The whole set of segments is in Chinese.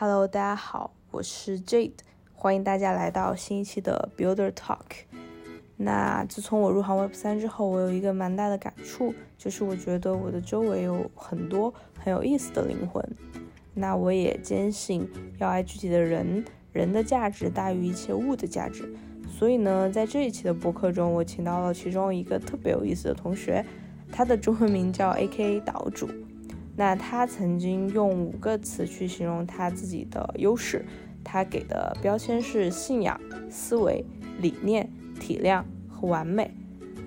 Hello，大家好，我是 Jade，欢迎大家来到新一期的 Builder Talk。那自从我入行 Web 三之后，我有一个蛮大的感触，就是我觉得我的周围有很多很有意思的灵魂。那我也坚信要爱具体的人，人的价值大于一切物的价值。所以呢，在这一期的播客中，我请到了其中一个特别有意思的同学，他的中文名叫 A.K.A 岛主。那他曾经用五个词去形容他自己的优势，他给的标签是信仰、思维、理念。体谅和完美。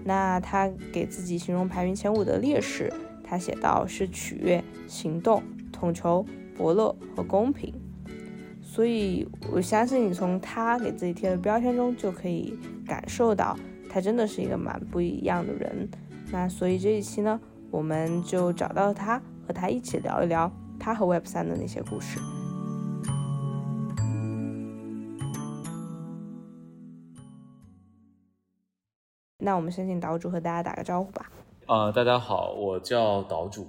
那他给自己形容排名前五的劣势，他写到是取悦、行动、统筹、伯乐和公平。所以我相信你从他给自己贴的标签中就可以感受到，他真的是一个蛮不一样的人。那所以这一期呢，我们就找到他，和他一起聊一聊他和 Web 三的那些故事。那我们先请岛主和大家打个招呼吧。呃，大家好，我叫岛主。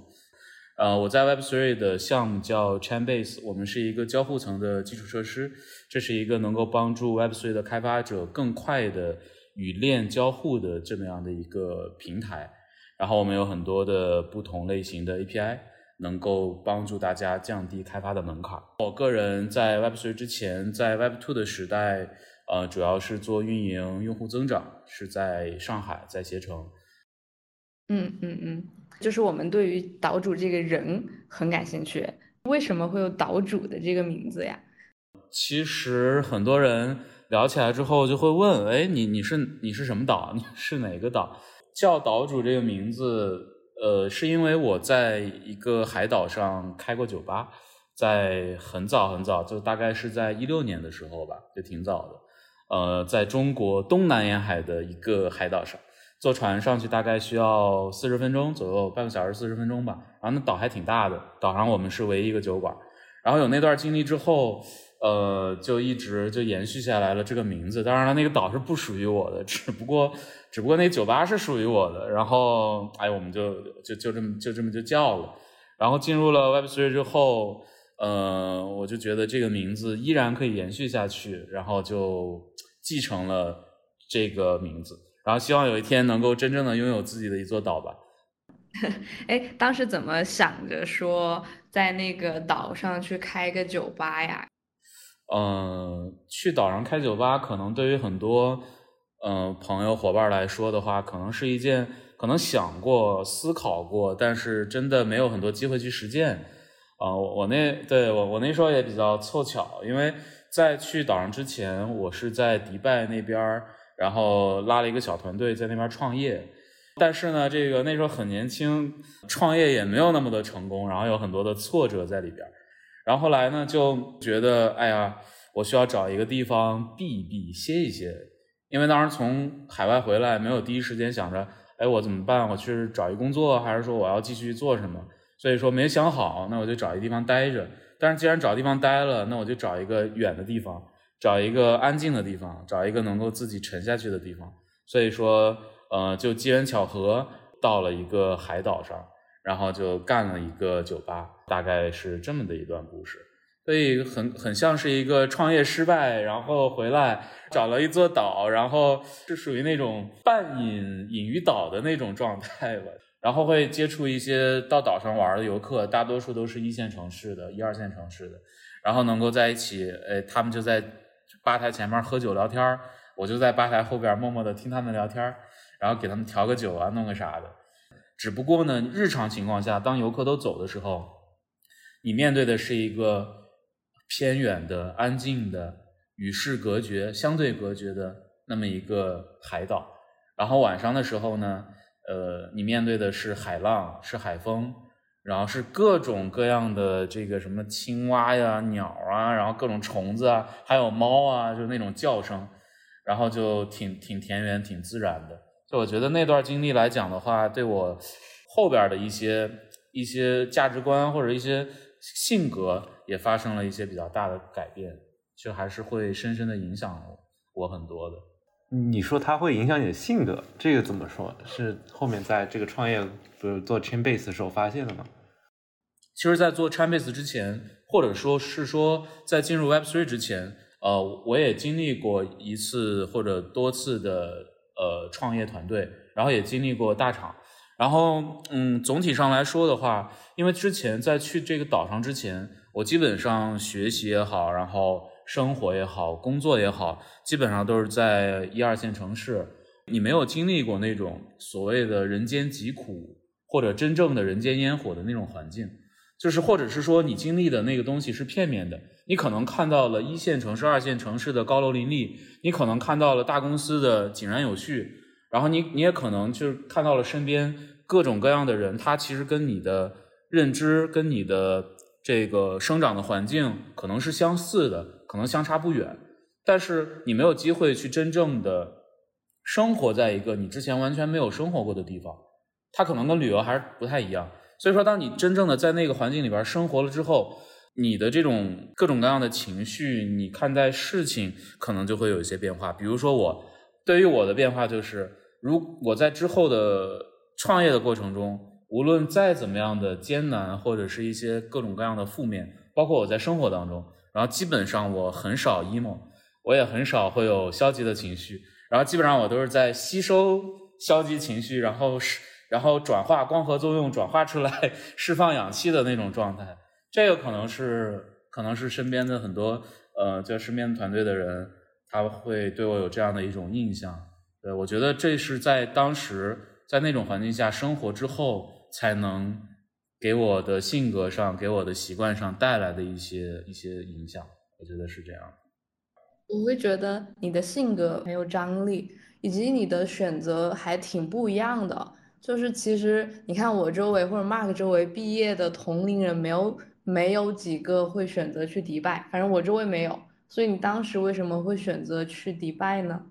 呃，我在 Web3 的项目叫 Chainbase，我们是一个交互层的基础设施。这是一个能够帮助 Web3 的开发者更快的与链交互的这么样的一个平台。然后我们有很多的不同类型的 API，能够帮助大家降低开发的门槛。我个人在 Web3 之前，在 Web2 的时代。呃，主要是做运营、用户增长，是在上海，在携程。嗯嗯嗯，就是我们对于岛主这个人很感兴趣，为什么会有岛主的这个名字呀？其实很多人聊起来之后就会问，哎，你你是你是什么岛？你是哪个岛？叫岛主这个名字，呃，是因为我在一个海岛上开过酒吧，在很早很早，就大概是在一六年的时候吧，就挺早的。呃，在中国东南沿海的一个海岛上，坐船上去大概需要四十分钟左右，半个小时四十分钟吧。然后那岛还挺大的，岛上我们是唯一一个酒馆。然后有那段经历之后，呃，就一直就延续下来了这个名字。当然了，那个岛是不属于我的，只不过只不过那酒吧是属于我的。然后哎，我们就就就这么就这么就叫了。然后进入了 Web3 之后，呃，我就觉得这个名字依然可以延续下去，然后就。继承了这个名字，然后希望有一天能够真正的拥有自己的一座岛吧。哎，当时怎么想着说在那个岛上去开个酒吧呀？嗯，去岛上开酒吧，可能对于很多嗯朋友伙伴来说的话，可能是一件可能想过、思考过，但是真的没有很多机会去实践。啊，我那对我我那时候也比较凑巧，因为。在去岛上之前，我是在迪拜那边然后拉了一个小团队在那边创业。但是呢，这个那时候很年轻，创业也没有那么的成功，然后有很多的挫折在里边。然后后来呢，就觉得，哎呀，我需要找一个地方避一避，歇一歇。因为当时从海外回来，没有第一时间想着，哎，我怎么办？我去找一工作，还是说我要继续做什么？所以说没想好，那我就找一地方待着。但是既然找地方待了，那我就找一个远的地方，找一个安静的地方，找一个能够自己沉下去的地方。所以说，呃，就机缘巧合到了一个海岛上，然后就干了一个酒吧，大概是这么的一段故事。所以很很像是一个创业失败，然后回来找了一座岛，然后是属于那种半隐隐于岛的那种状态吧。然后会接触一些到岛上玩的游客，大多数都是一线城市的、一二线城市的，然后能够在一起，哎，他们就在吧台前面喝酒聊天我就在吧台后边默默的听他们聊天然后给他们调个酒啊，弄个啥的。只不过呢，日常情况下，当游客都走的时候，你面对的是一个偏远的、安静的、与世隔绝、相对隔绝的那么一个海岛。然后晚上的时候呢？呃，你面对的是海浪，是海风，然后是各种各样的这个什么青蛙呀、鸟啊，然后各种虫子啊，还有猫啊，就那种叫声，然后就挺挺田园、挺自然的。就我觉得那段经历来讲的话，对我后边的一些一些价值观或者一些性格也发生了一些比较大的改变，就还是会深深的影响我很多的。你说它会影响你的性格，这个怎么说？是后面在这个创业，比如做 Chainbase 的时候发现的吗？其实，在做 Chainbase 之前，或者说是说在进入 Web3 之前，呃，我也经历过一次或者多次的呃创业团队，然后也经历过大厂。然后，嗯，总体上来说的话，因为之前在去这个岛上之前，我基本上学习也好，然后生活也好，工作也好，基本上都是在一二线城市。你没有经历过那种所谓的人间疾苦，或者真正的人间烟火的那种环境，就是或者是说你经历的那个东西是片面的。你可能看到了一线城市、二线城市的高楼林立，你可能看到了大公司的井然有序。然后你你也可能就是看到了身边各种各样的人，他其实跟你的认知、跟你的这个生长的环境可能是相似的，可能相差不远。但是你没有机会去真正的生活在一个你之前完全没有生活过的地方，它可能跟旅游还是不太一样。所以说，当你真正的在那个环境里边生活了之后，你的这种各种各样的情绪，你看待事情可能就会有一些变化。比如说我对于我的变化就是。如我在之后的创业的过程中，无论再怎么样的艰难，或者是一些各种各样的负面，包括我在生活当中，然后基本上我很少 emo，我也很少会有消极的情绪，然后基本上我都是在吸收消极情绪，然后是然后转化光合作用转化出来 释放氧气的那种状态。这个可能是可能是身边的很多呃，就身边团队的人，他会对我有这样的一种印象。对，我觉得这是在当时在那种环境下生活之后，才能给我的性格上、给我的习惯上带来的一些一些影响。我觉得是这样。我会觉得你的性格很有张力，以及你的选择还挺不一样的。就是其实你看我周围或者 Mark 周围毕业的同龄人，没有没有几个会选择去迪拜，反正我周围没有。所以你当时为什么会选择去迪拜呢？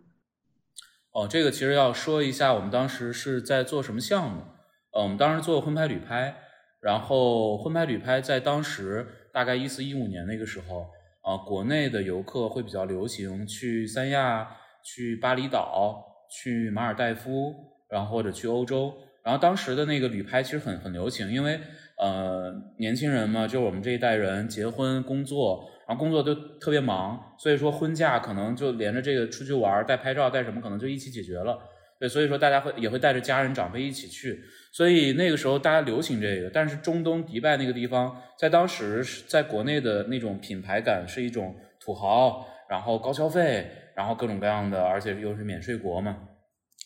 哦，这个其实要说一下，我们当时是在做什么项目？呃，我们当时做婚拍旅拍，然后婚拍旅拍在当时大概一四一五年那个时候，啊，国内的游客会比较流行去三亚、去巴厘岛、去马尔代夫，然后或者去欧洲，然后当时的那个旅拍其实很很流行，因为呃，年轻人嘛，就是我们这一代人结婚工作。然后工作都特别忙，所以说婚假可能就连着这个出去玩带拍照带什么，可能就一起解决了。对，所以说大家会也会带着家人长辈一起去。所以那个时候大家流行这个，但是中东迪拜那个地方，在当时在国内的那种品牌感是一种土豪，然后高消费，然后各种各样的，而且又是免税国嘛，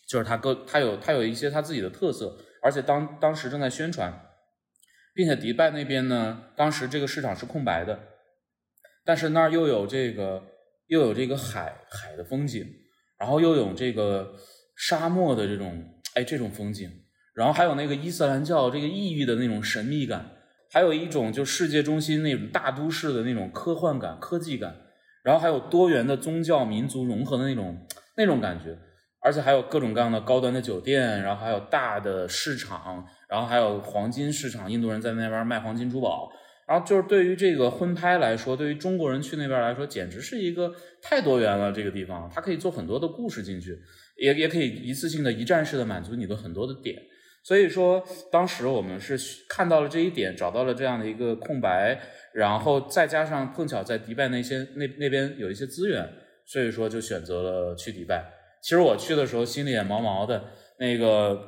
就是它各它有它有一些它自己的特色，而且当当时正在宣传，并且迪拜那边呢，当时这个市场是空白的。但是那儿又有这个，又有这个海海的风景，然后又有这个沙漠的这种哎这种风景，然后还有那个伊斯兰教这个异域的那种神秘感，还有一种就世界中心那种大都市的那种科幻感、科技感，然后还有多元的宗教民族融合的那种那种感觉，而且还有各种各样的高端的酒店，然后还有大的市场，然后还有黄金市场，印度人在那边卖黄金珠宝。然后就是对于这个婚拍来说，对于中国人去那边来说，简直是一个太多元了。这个地方，它可以做很多的故事进去，也也可以一次性的一站式的满足你的很多的点。所以说，当时我们是看到了这一点，找到了这样的一个空白，然后再加上碰巧在迪拜那些那那边有一些资源，所以说就选择了去迪拜。其实我去的时候心里也毛毛的，那个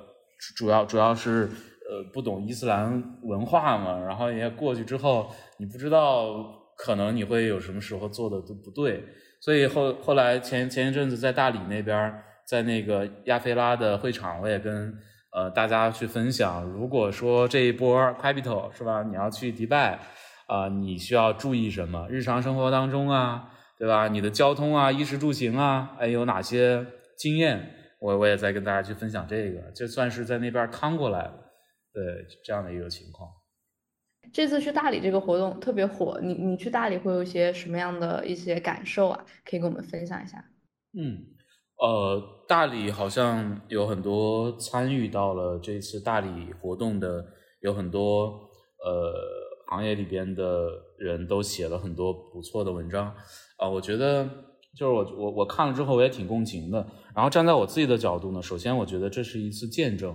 主要主要是。呃，不懂伊斯兰文化嘛，然后也过去之后，你不知道可能你会有什么时候做的都不对，所以后后来前前一阵子在大理那边，在那个亚非拉的会场，我也跟呃大家去分享，如果说这一波 capital 是吧，你要去迪拜啊，你需要注意什么？日常生活当中啊，对吧？你的交通啊，衣食住行啊，哎有哪些经验？我我也在跟大家去分享这个，就算是在那边趟过来了。对这样的一个情况，这次去大理这个活动特别火，你你去大理会有一些什么样的一些感受啊？可以跟我们分享一下。嗯，呃，大理好像有很多参与到了这次大理活动的，有很多呃行业里边的人都写了很多不错的文章啊。我觉得就是我我我看了之后我也挺共情的。然后站在我自己的角度呢，首先我觉得这是一次见证。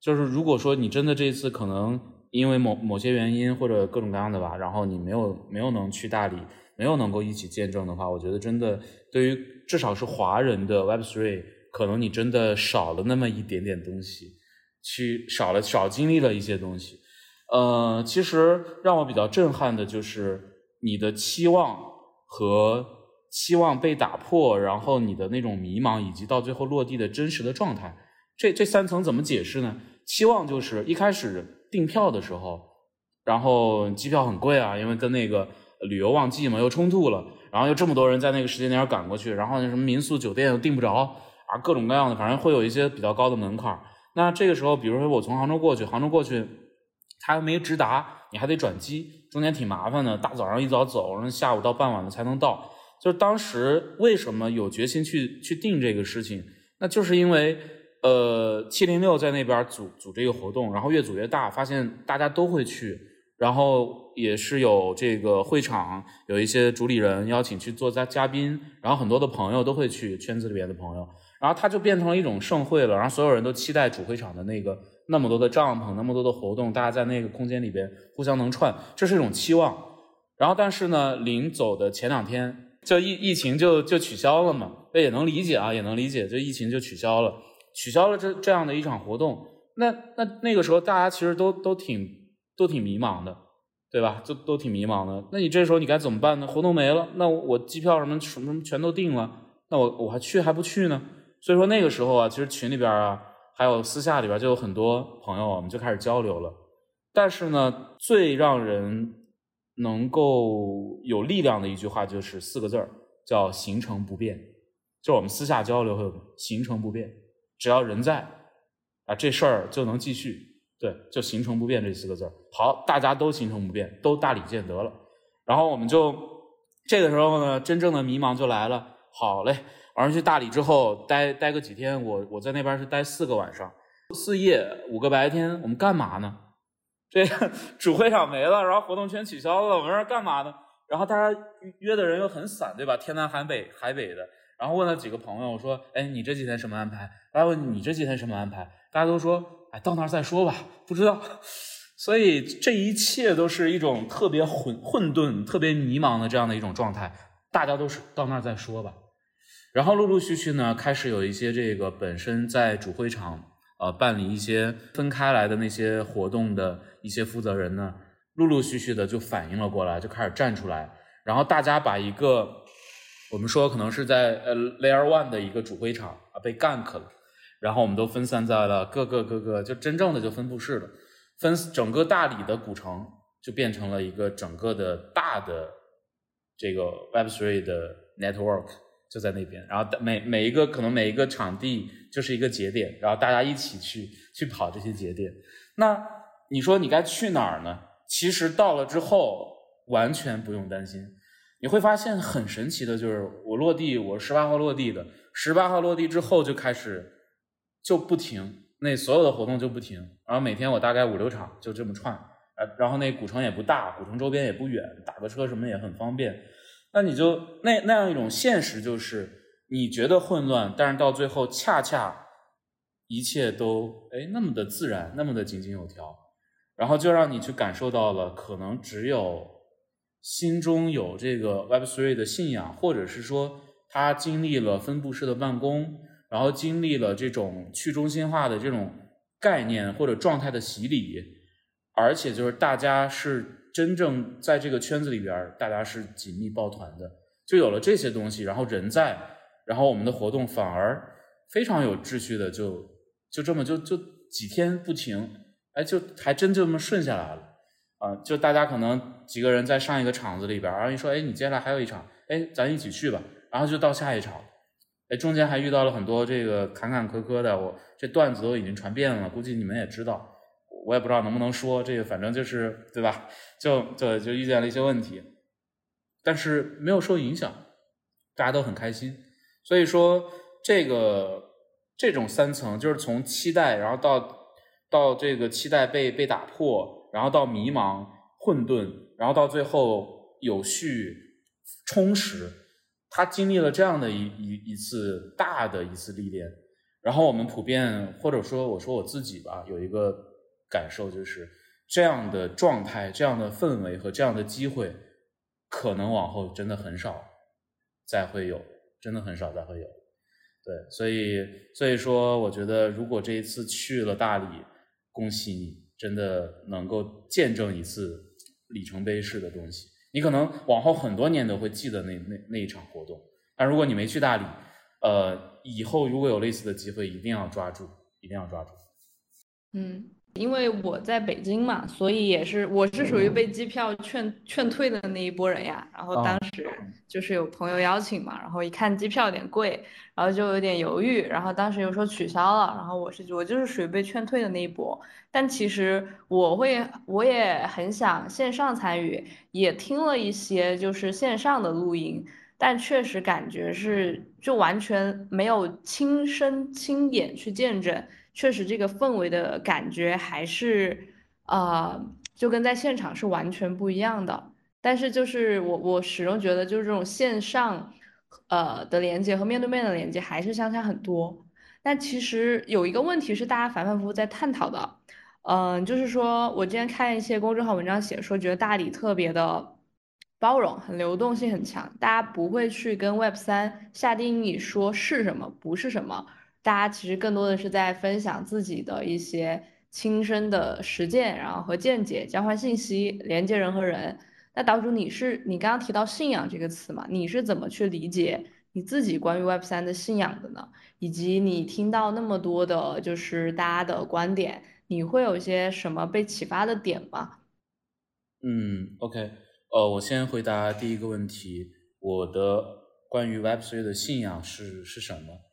就是如果说你真的这次可能因为某某些原因或者各种各样的吧，然后你没有没有能去大理，没有能够一起见证的话，我觉得真的对于至少是华人的 Web Three，可能你真的少了那么一点点东西，去少了少经历了一些东西。呃，其实让我比较震撼的就是你的期望和期望被打破，然后你的那种迷茫，以及到最后落地的真实的状态。这这三层怎么解释呢？期望就是一开始订票的时候，然后机票很贵啊，因为跟那个旅游旺季嘛又冲突了，然后又这么多人在那个时间点赶过去，然后那什么民宿酒店又订不着啊，各种各样的，反正会有一些比较高的门槛。那这个时候，比如说我从杭州过去，杭州过去，他还没直达，你还得转机，中间挺麻烦的。大早上一早走，然后下午到傍晚的才能到。就是当时为什么有决心去去定这个事情，那就是因为。呃，七零六在那边组组这个活动，然后越组越大，发现大家都会去，然后也是有这个会场，有一些主理人邀请去做嘉嘉宾，然后很多的朋友都会去，圈子里边的朋友，然后它就变成了一种盛会了，然后所有人都期待主会场的那个那么多的帐篷，那么多的活动，大家在那个空间里边互相能串，这是一种期望。然后但是呢，临走的前两天，就疫疫情就就取消了嘛，这也能理解啊，也能理解，就疫情就取消了。取消了这这样的一场活动，那那那个时候大家其实都都挺都挺迷茫的，对吧？就都挺迷茫的。那你这时候你该怎么办呢？活动没了，那我机票什么什么什么全都定了，那我我还去还不去呢？所以说那个时候啊，其实群里边啊，还有私下里边就有很多朋友，我们就开始交流了。但是呢，最让人能够有力量的一句话就是四个字儿，叫行程不变。就我们私下交流会有行程不变。只要人在，啊，这事儿就能继续，对，就行程不变这四个字儿好，大家都行程不变，都大理见得了。然后我们就这个时候呢，真正的迷茫就来了。好嘞，晚上去大理之后待待个几天，我我在那边是待四个晚上，四夜五个白天，我们干嘛呢？这个主会场没了，然后活动全取消了，我们这干嘛呢？然后大家约的人又很散，对吧？天南海北海北的。然后问了几个朋友，我说：“哎，你这几天什么安排？”大家问你这几天什么安排？大家都说：“哎，到那儿再说吧，不知道。”所以这一切都是一种特别混混沌、特别迷茫的这样的一种状态。大家都是到那儿再说吧。然后陆陆续续呢，开始有一些这个本身在主会场呃办理一些分开来的那些活动的一些负责人呢，陆陆续续的就反应了过来，就开始站出来。然后大家把一个。我们说可能是在呃 Layer One 的一个主会场啊被 gank 了，然后我们都分散在了各个各个，就真正的就分布式了，分整个大理的古城就变成了一个整个的大的这个 Web3 的 network 就在那边，然后每每一个可能每一个场地就是一个节点，然后大家一起去去跑这些节点。那你说你该去哪儿呢？其实到了之后完全不用担心。你会发现很神奇的，就是我落地，我十八号落地的，十八号落地之后就开始就不停，那所有的活动就不停，然后每天我大概五六场就这么串，呃，然后那古城也不大，古城周边也不远，打个车什么也很方便。那你就那那样一种现实，就是你觉得混乱，但是到最后恰恰一切都哎那么的自然，那么的井井有条，然后就让你去感受到了，可能只有。心中有这个 Web Three 的信仰，或者是说他经历了分布式的办公，然后经历了这种去中心化的这种概念或者状态的洗礼，而且就是大家是真正在这个圈子里边，大家是紧密抱团的，就有了这些东西，然后人在，然后我们的活动反而非常有秩序的，就就这么就就几天不停，哎，就还真就这么顺下来了。啊，就大家可能几个人在上一个场子里边，然后一说，哎，你接下来还有一场，哎，咱一起去吧，然后就到下一场，哎，中间还遇到了很多这个坎坎坷坷的，我这段子都已经传遍了，估计你们也知道，我也不知道能不能说这个，反正就是对吧？就就就遇见了一些问题，但是没有受影响，大家都很开心，所以说这个这种三层就是从期待，然后到到这个期待被被打破。然后到迷茫、混沌，然后到最后有序、充实，他经历了这样的一一一次大的一次历练。然后我们普遍，或者说我说我自己吧，有一个感受就是，这样的状态、这样的氛围和这样的机会，可能往后真的很少再会有，真的很少再会有。对，所以所以说，我觉得如果这一次去了大理，恭喜你，真的能够见证一次里程碑式的东西。你可能往后很多年都会记得那那那一场活动。但如果你没去大理，呃，以后如果有类似的机会，一定要抓住，一定要抓住。嗯。因为我在北京嘛，所以也是我是属于被机票劝劝退的那一波人呀。然后当时就是有朋友邀请嘛，然后一看机票有点贵，然后就有点犹豫。然后当时又说取消了，然后我是我就是属于被劝退的那一波。但其实我会我也很想线上参与，也听了一些就是线上的录音，但确实感觉是就完全没有亲身亲眼去见证。确实，这个氛围的感觉还是，呃，就跟在现场是完全不一样的。但是，就是我我始终觉得，就是这种线上，呃的连接和面对面的连接还是相差很多。但其实有一个问题是大家反反复复在探讨的，嗯，就是说我之前看一些公众号文章写说，觉得大理特别的包容，很流动性很强，大家不会去跟 Web 三下定义说是什么，不是什么。大家其实更多的是在分享自己的一些亲身的实践，然后和见解交换信息，连接人和人。那岛主，你是你刚刚提到信仰这个词嘛？你是怎么去理解你自己关于 Web 三的信仰的呢？以及你听到那么多的，就是大家的观点，你会有一些什么被启发的点吗？嗯，OK，呃，我先回答第一个问题，我的关于 Web 3的信仰是是什么？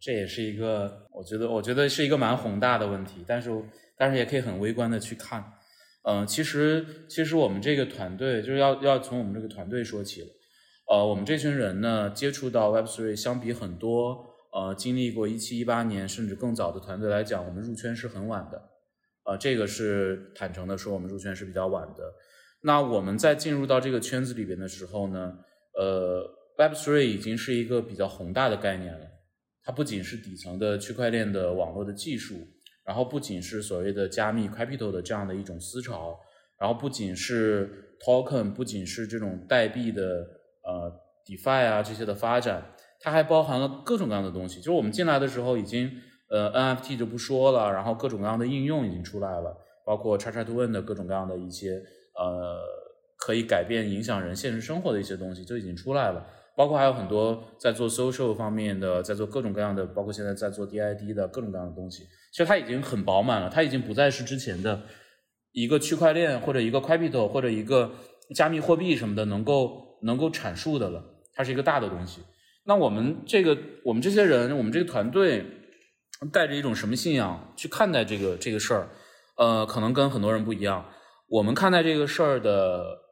这也是一个，我觉得，我觉得是一个蛮宏大的问题，但是，但是也可以很微观的去看。嗯，其实，其实我们这个团队就是要要从我们这个团队说起。呃，我们这群人呢，接触到 Web3，相比很多呃经历过一七一八年甚至更早的团队来讲，我们入圈是很晚的。呃，这个是坦诚的说，我们入圈是比较晚的。那我们在进入到这个圈子里边的时候呢，呃，Web3 已经是一个比较宏大的概念了。它不仅是底层的区块链的网络的技术，然后不仅是所谓的加密 crypto 的这样的一种思潮，然后不仅是 token，不仅是这种代币的呃 defi 啊这些的发展，它还包含了各种各样的东西。就是我们进来的时候已经呃 NFT 就不说了，然后各种各样的应用已经出来了，包括叉叉 to N 的各种各样的一些呃可以改变影响人现实生活的一些东西就已经出来了。包括还有很多在做 social 方面的，在做各种各样的，包括现在在做 DID 的各种各样的东西。其实它已经很饱满了，它已经不再是之前的一个区块链或者一个 crypto 或者一个加密货币什么的能够能够阐述的了。它是一个大的东西。那我们这个我们这些人，我们这个团队带着一种什么信仰去看待这个这个事儿？呃，可能跟很多人不一样。我们看待这个事儿的。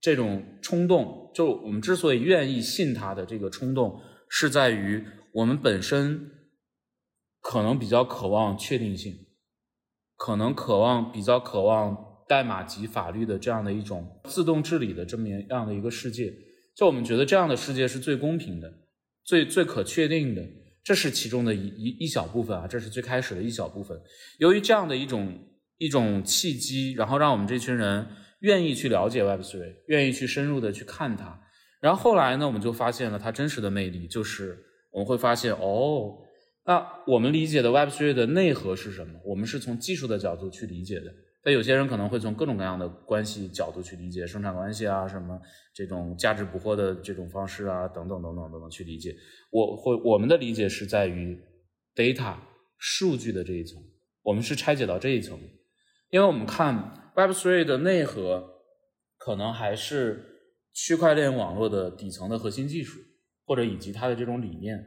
这种冲动，就我们之所以愿意信他的这个冲动，是在于我们本身可能比较渴望确定性，可能渴望比较渴望代码及法律的这样的一种自动治理的这么样的一个世界。就我们觉得这样的世界是最公平的，最最可确定的。这是其中的一一一小部分啊，这是最开始的一小部分。由于这样的一种一种契机，然后让我们这群人。愿意去了解 Web3，愿意去深入的去看它，然后后来呢，我们就发现了它真实的魅力，就是我们会发现，哦，那我们理解的 Web3 的内核是什么？我们是从技术的角度去理解的。但有些人可能会从各种各样的关系角度去理解生产关系啊，什么这种价值捕获的这种方式啊，等等等等等等去理解。我会我们的理解是在于 data 数据的这一层，我们是拆解到这一层，因为我们看。Web3 的内核可能还是区块链网络的底层的核心技术，或者以及它的这种理念。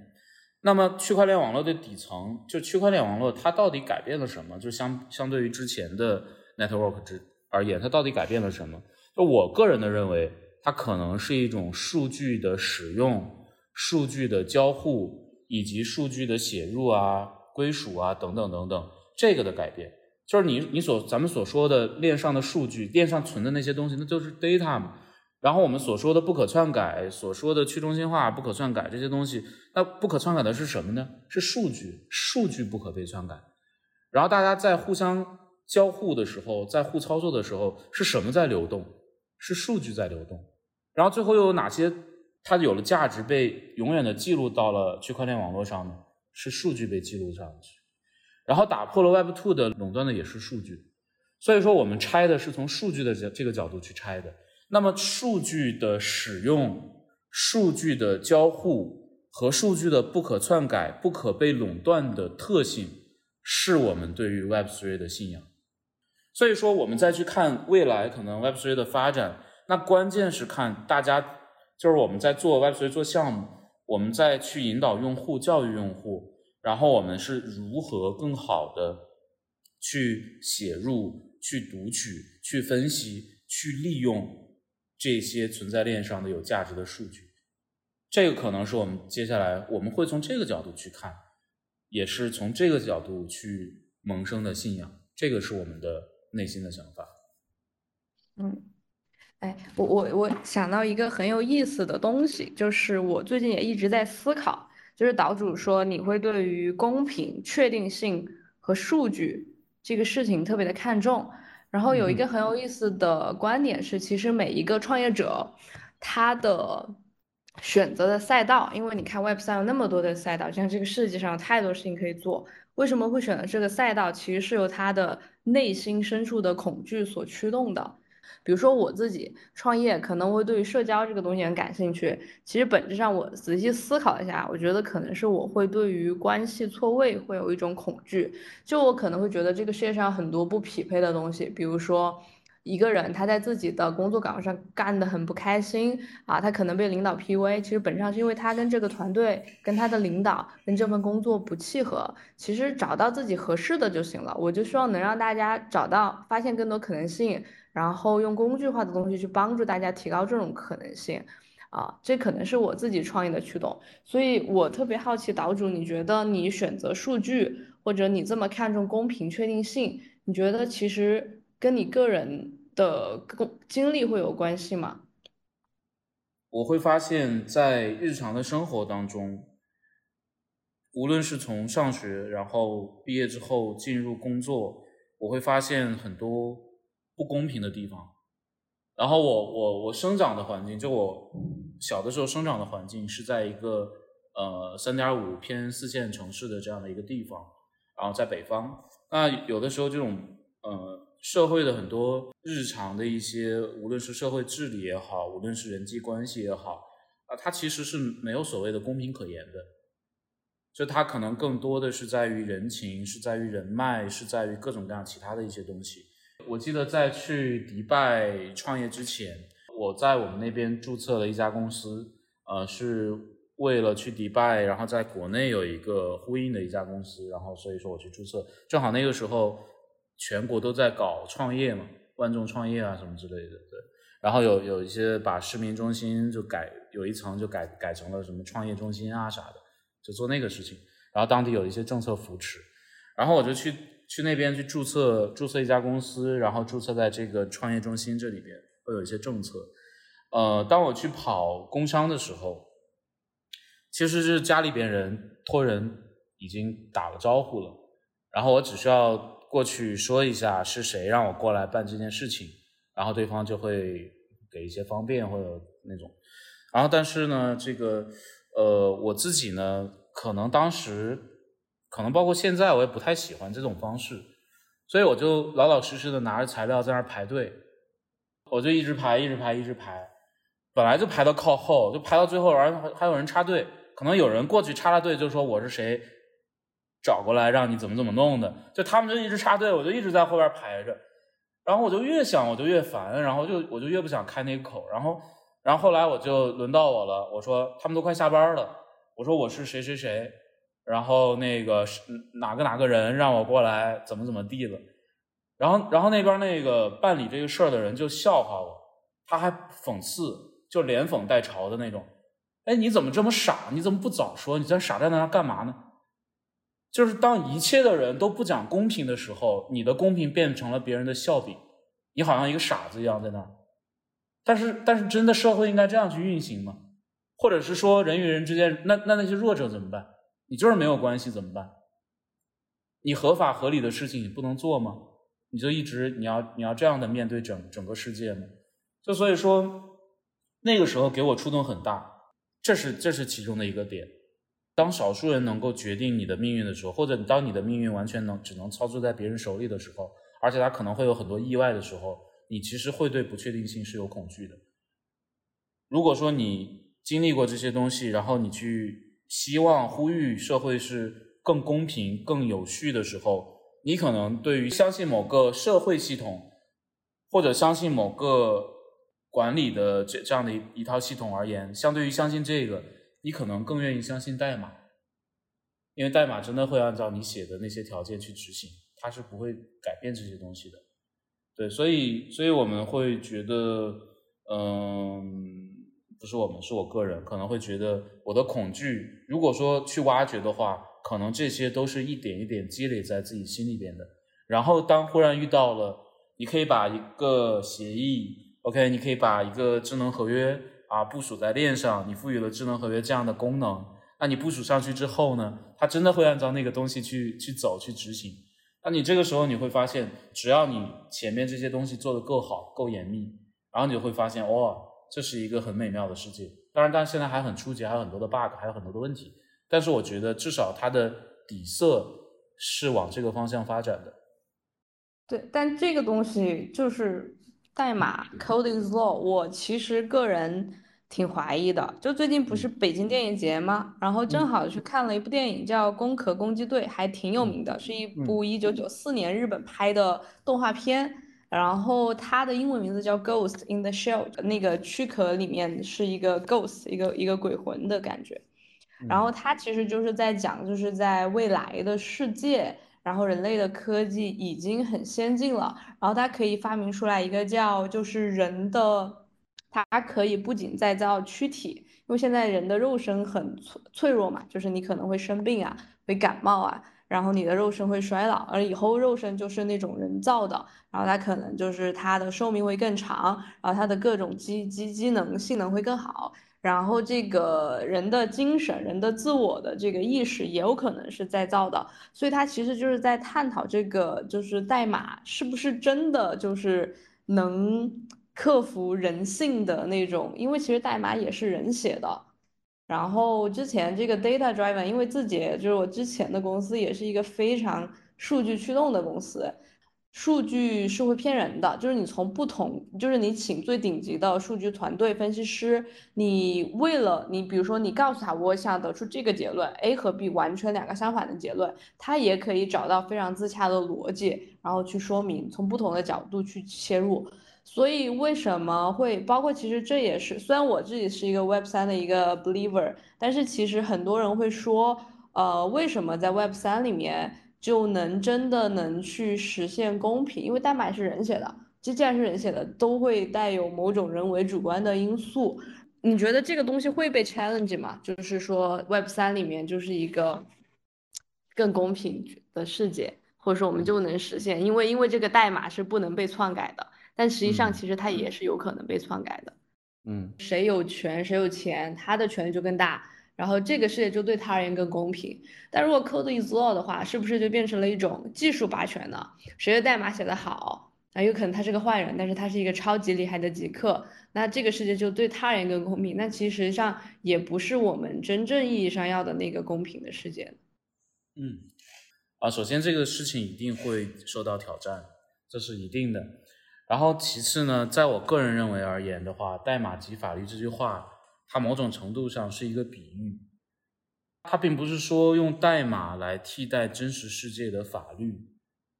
那么，区块链网络的底层，就区块链网络它到底改变了什么？就相相对于之前的 network 之而言，它到底改变了什么？就我个人的认为，它可能是一种数据的使用、数据的交互以及数据的写入啊、归属啊等等等等这个的改变。就是你你所咱们所说的链上的数据，链上存的那些东西，那就是 data 嘛。然后我们所说的不可篡改，所说的去中心化不可篡改这些东西，那不可篡改的是什么呢？是数据，数据不可被篡改。然后大家在互相交互的时候，在互操作的时候，是什么在流动？是数据在流动。然后最后又有哪些它有了价值被永远的记录到了区块链网络上呢？是数据被记录上去。然后打破了 Web Two 的垄断的也是数据。所以说我们拆的是从数据的这这个角度去拆的。那么数据的使用、数据的交互和数据的不可篡改、不可被垄断的特性，是我们对于 Web Three 的信仰。所以说，我们再去看未来可能 Web Three 的发展，那关键是看大家，就是我们在做 Web Three 做项目，我们在去引导用户、教育用户，然后我们是如何更好的去写入、去读取、去分析、去利用。这些存在链上的有价值的数据，这个可能是我们接下来我们会从这个角度去看，也是从这个角度去萌生的信仰。这个是我们的内心的想法。嗯，哎，我我我想到一个很有意思的东西，就是我最近也一直在思考，就是岛主说你会对于公平、确定性和数据这个事情特别的看重。然后有一个很有意思的观点是，其实每一个创业者，他的选择的赛道，因为你看 Web 三有那么多的赛道，像这个世界上有太多事情可以做，为什么会选择这个赛道？其实是由他的内心深处的恐惧所驱动的。比如说我自己创业，可能会对于社交这个东西很感兴趣。其实本质上，我仔细思考一下，我觉得可能是我会对于关系错位会有一种恐惧。就我可能会觉得这个世界上很多不匹配的东西，比如说一个人他在自己的工作岗位上干得很不开心啊，他可能被领导 PUA，其实本质上是因为他跟这个团队、跟他的领导、跟这份工作不契合。其实找到自己合适的就行了。我就希望能让大家找到、发现更多可能性。然后用工具化的东西去帮助大家提高这种可能性，啊，这可能是我自己创业的驱动。所以我特别好奇，岛主，你觉得你选择数据，或者你这么看重公平确定性，你觉得其实跟你个人的工经历会有关系吗？我会发现，在日常的生活当中，无论是从上学，然后毕业之后进入工作，我会发现很多。不公平的地方，然后我我我生长的环境，就我小的时候生长的环境是在一个呃三点五偏四线城市的这样的一个地方，然后在北方，那有的时候这种呃社会的很多日常的一些，无论是社会治理也好，无论是人际关系也好，啊，它其实是没有所谓的公平可言的，就它可能更多的是在于人情，是在于人脉，是在于各种各样其他的一些东西。我记得在去迪拜创业之前，我在我们那边注册了一家公司，呃，是为了去迪拜，然后在国内有一个呼应的一家公司，然后所以说我去注册，正好那个时候全国都在搞创业嘛，万众创业啊什么之类的，对，然后有有一些把市民中心就改有一层就改改成了什么创业中心啊啥的，就做那个事情，然后当地有一些政策扶持，然后我就去。去那边去注册，注册一家公司，然后注册在这个创业中心这里边会有一些政策。呃，当我去跑工商的时候，其实是家里边人托人已经打了招呼了，然后我只需要过去说一下是谁让我过来办这件事情，然后对方就会给一些方便或者那种。然后但是呢，这个呃我自己呢，可能当时。可能包括现在，我也不太喜欢这种方式，所以我就老老实实的拿着材料在那儿排队，我就一直排，一直排，一直排，本来就排到靠后，就排到最后，然后还有人插队，可能有人过去插了队，就说我是谁，找过来让你怎么怎么弄的，就他们就一直插队，我就一直在后边排着，然后我就越想我就越烦，然后就我就越不想开那个口，然后然后后来我就轮到我了，我说他们都快下班了，我说我是谁谁谁。然后那个是哪个哪个人让我过来怎么怎么地了，然后然后那边那个办理这个事儿的人就笑话我，他还讽刺，就连讽带嘲的那种。哎，你怎么这么傻？你怎么不早说？你在傻站在那干嘛呢？就是当一切的人都不讲公平的时候，你的公平变成了别人的笑柄，你好像一个傻子一样在那儿。但是但是真的社会应该这样去运行吗？或者是说人与人之间，那那那些弱者怎么办？你就是没有关系怎么办？你合法合理的事情你不能做吗？你就一直你要你要这样的面对整整个世界吗？就所以说那个时候给我触动很大，这是这是其中的一个点。当少数人能够决定你的命运的时候，或者当你的命运完全能只能操作在别人手里的时候，而且他可能会有很多意外的时候，你其实会对不确定性是有恐惧的。如果说你经历过这些东西，然后你去希望呼吁社会是更公平、更有序的时候，你可能对于相信某个社会系统，或者相信某个管理的这这样的一一套系统而言，相对于相信这个。你可能更愿意相信代码，因为代码真的会按照你写的那些条件去执行，它是不会改变这些东西的。对，所以，所以我们会觉得，嗯，不是我们，是我个人可能会觉得，我的恐惧，如果说去挖掘的话，可能这些都是一点一点积累在自己心里边的。然后，当忽然遇到了，你可以把一个协议，OK，你可以把一个智能合约。啊，部署在链上，你赋予了智能合约这样的功能，那你部署上去之后呢，它真的会按照那个东西去去走去执行。那你这个时候你会发现，只要你前面这些东西做得够好、够严密，然后你就会发现，哇，这是一个很美妙的世界。当然，但现在还很初级，还有很多的 bug，还有很多的问题。但是我觉得至少它的底色是往这个方向发展的。对，但这个东西就是代码 coding is law，我其实个人。挺怀疑的，就最近不是北京电影节吗？然后正好去看了一部电影，叫《攻壳攻击队》，还挺有名的，是一部一九九四年日本拍的动画片。然后它的英文名字叫《Ghost in the Shell》，那个躯壳里面是一个 ghost，一个一个鬼魂的感觉。然后它其实就是在讲，就是在未来的世界，然后人类的科技已经很先进了，然后它可以发明出来一个叫就是人的。它可以不仅再造躯体，因为现在人的肉身很脆脆弱嘛，就是你可能会生病啊，会感冒啊，然后你的肉身会衰老，而以后肉身就是那种人造的，然后它可能就是它的寿命会更长，然后它的各种机机机能性能会更好，然后这个人的精神、人的自我的这个意识也有可能是再造的，所以它其实就是在探讨这个就是代码是不是真的就是能。克服人性的那种，因为其实代码也是人写的。然后之前这个 data driven，因为自己就是我之前的公司也是一个非常数据驱动的公司，数据是会骗人的。就是你从不同，就是你请最顶级的数据团队分析师，你为了你，比如说你告诉他我想得出这个结论，A 和 B 完全两个相反的结论，他也可以找到非常自洽的逻辑，然后去说明从不同的角度去切入。所以为什么会包括？其实这也是，虽然我自己是一个 Web 三的一个 believer，但是其实很多人会说，呃，为什么在 Web 三里面就能真的能去实现公平？因为代码是人写的，这既然是人写的，都会带有某种人为主观的因素。你觉得这个东西会被 challenge 吗？就是说 Web 三里面就是一个更公平的世界，或者说我们就能实现？因为因为这个代码是不能被篡改的。但实际上，其实它也是有可能被篡改的。嗯，谁有权，谁有钱，他的权利就更大，然后这个世界就对他而言更公平。但如果 code is law 的话，是不是就变成了一种技术霸权呢？谁的代码写得好，那有可能他是个坏人，但是他是一个超级厉害的极客，那这个世界就对他人更公平。那其实上也不是我们真正意义上要的那个公平的世界。嗯，啊，首先这个事情一定会受到挑战，这是一定的。然后其次呢，在我个人认为而言的话，代码即法律这句话，它某种程度上是一个比喻，它并不是说用代码来替代真实世界的法律，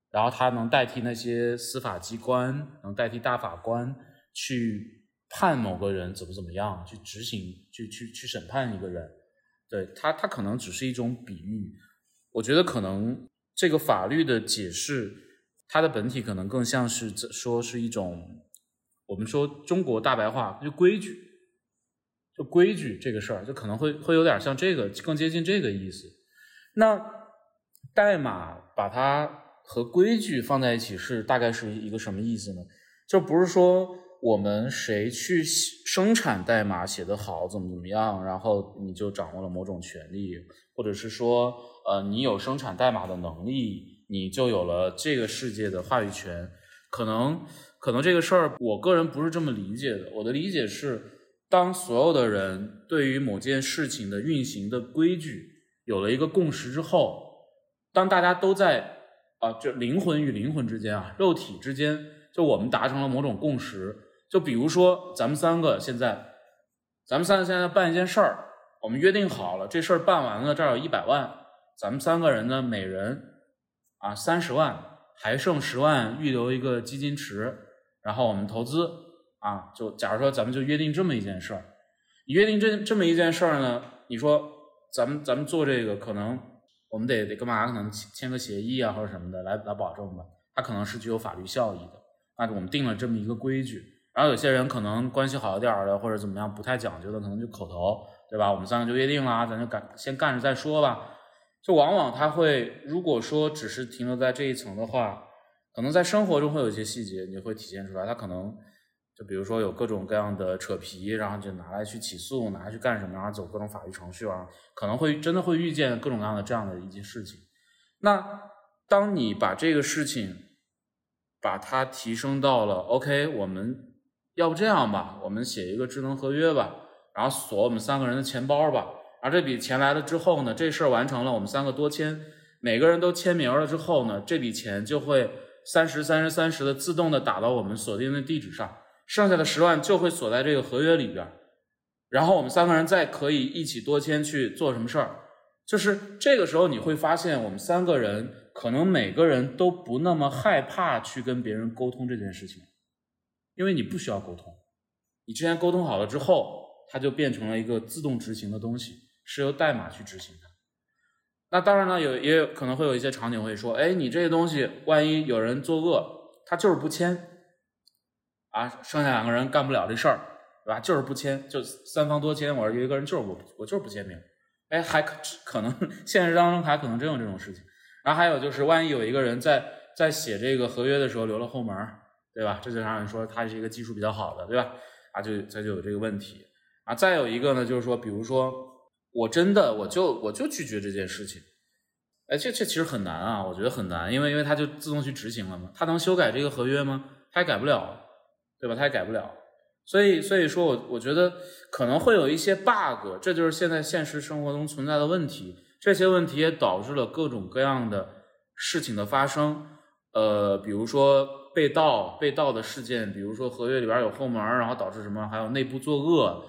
然后它能代替那些司法机关，能代替大法官去判某个人怎么怎么样，去执行，去去去审判一个人，对它，它可能只是一种比喻。我觉得可能这个法律的解释。它的本体可能更像是说是一种，我们说中国大白话就规矩，就规矩这个事儿，就可能会会有点像这个，更接近这个意思。那代码把它和规矩放在一起是大概是一个什么意思呢？就不是说我们谁去生产代码写得好怎么怎么样，然后你就掌握了某种权利，或者是说呃你有生产代码的能力。你就有了这个世界的话语权。可能可能这个事儿，我个人不是这么理解的。我的理解是，当所有的人对于某件事情的运行的规矩有了一个共识之后，当大家都在啊，就灵魂与灵魂之间啊，肉体之间，就我们达成了某种共识。就比如说，咱们三个现在，咱们三个现在办一件事儿，我们约定好了，这事儿办完了，这儿有一百万，咱们三个人呢，每人啊三十万，还剩十万，预留一个基金池，然后我们投资啊，就假如说咱们就约定这么一件事儿，你约定这这么一件事儿呢，你说咱们咱们做这个，可能我们得得干嘛？可能签个协议啊，或者什么的来来保证吧，它可能是具有法律效益的。那我们定了这么一个规矩。然后有些人可能关系好一点的，或者怎么样不太讲究的，可能就口头，对吧？我们三个就约定了，咱就干先干着再说吧。就往往他会，如果说只是停留在这一层的话，可能在生活中会有一些细节你会体现出来。他可能就比如说有各种各样的扯皮，然后就拿来去起诉，拿来去干什么，然后走各种法律程序啊，可能会真的会遇见各种各样的这样的一些事情。那当你把这个事情把它提升到了 OK，我们。要不这样吧，我们写一个智能合约吧，然后锁我们三个人的钱包吧。而这笔钱来了之后呢，这事儿完成了，我们三个多签，每个人都签名了之后呢，这笔钱就会三十、三十、三十的自动的打到我们锁定的地址上，剩下的十万就会锁在这个合约里边。然后我们三个人再可以一起多签去做什么事儿，就是这个时候你会发现，我们三个人可能每个人都不那么害怕去跟别人沟通这件事情。因为你不需要沟通，你之前沟通好了之后，它就变成了一个自动执行的东西，是由代码去执行的。那当然了，有也有可能会有一些场景会说，哎，你这些东西万一有人作恶，他就是不签，啊，剩下两个人干不了这事儿，对吧？就是不签，就三方多签，我有一个人就是我我就是不签名，哎，还可可能现实当中还可能真有这种事情。然后还有就是，万一有一个人在在写这个合约的时候留了后门。对吧？这就让人说他是一个技术比较好的，对吧？啊，就他就有这个问题啊。再有一个呢，就是说，比如说，我真的我就我就拒绝这件事情，哎，这这其实很难啊，我觉得很难，因为因为他就自动去执行了嘛，他能修改这个合约吗？他也改不了，对吧？他也改不了，所以所以说我我觉得可能会有一些 bug，这就是现在现实生活中存在的问题，这些问题也导致了各种各样的事情的发生，呃，比如说。被盗被盗的事件，比如说合约里边有后门，然后导致什么？还有内部作恶，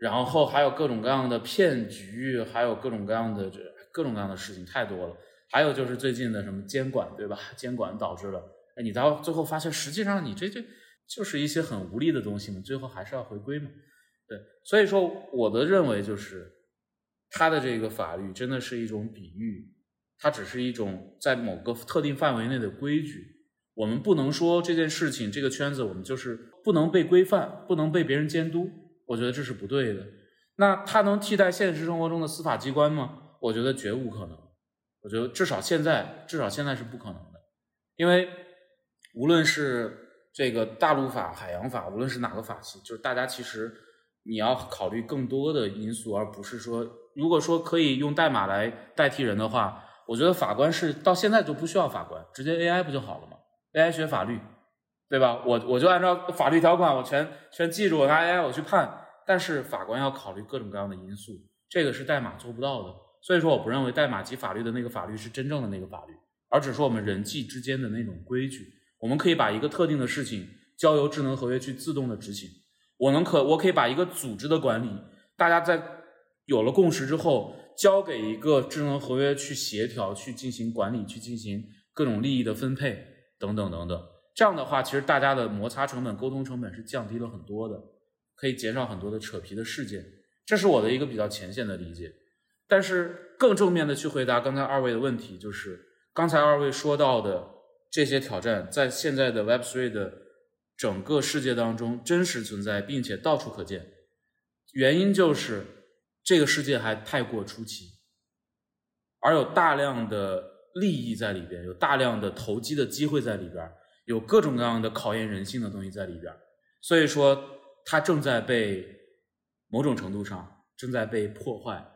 然后还有各种各样的骗局，还有各种各样的这各种各样的事情太多了。还有就是最近的什么监管，对吧？监管导致了，哎，你到最后发现，实际上你这这就是一些很无力的东西嘛，最后还是要回归嘛。对，所以说我的认为就是，它的这个法律真的是一种比喻，它只是一种在某个特定范围内的规矩。我们不能说这件事情，这个圈子我们就是不能被规范，不能被别人监督。我觉得这是不对的。那它能替代现实生活中的司法机关吗？我觉得绝无可能。我觉得至少现在，至少现在是不可能的。因为无论是这个大陆法、海洋法，无论是哪个法系，就是大家其实你要考虑更多的因素，而不是说，如果说可以用代码来代替人的话，我觉得法官是到现在都不需要法官，直接 AI 不就好了吗？AI 学法律，对吧？我我就按照法律条款，我全全记住，我拿 AI 我去判。但是法官要考虑各种各样的因素，这个是代码做不到的。所以说，我不认为代码及法律的那个法律是真正的那个法律，而只是我们人际之间的那种规矩。我们可以把一个特定的事情交由智能合约去自动的执行。我能可我可以把一个组织的管理，大家在有了共识之后，交给一个智能合约去协调、去进行管理、去进行各种利益的分配。等等等等，这样的话，其实大家的摩擦成本、沟通成本是降低了很多的，可以减少很多的扯皮的事件。这是我的一个比较浅显的理解。但是更正面的去回答刚才二位的问题，就是刚才二位说到的这些挑战，在现在的 Web3 的整个世界当中真实存在，并且到处可见。原因就是这个世界还太过初期，而有大量的。利益在里边，有大量的投机的机会在里边，有各种各样的考验人性的东西在里边，所以说它正在被某种程度上正在被破坏，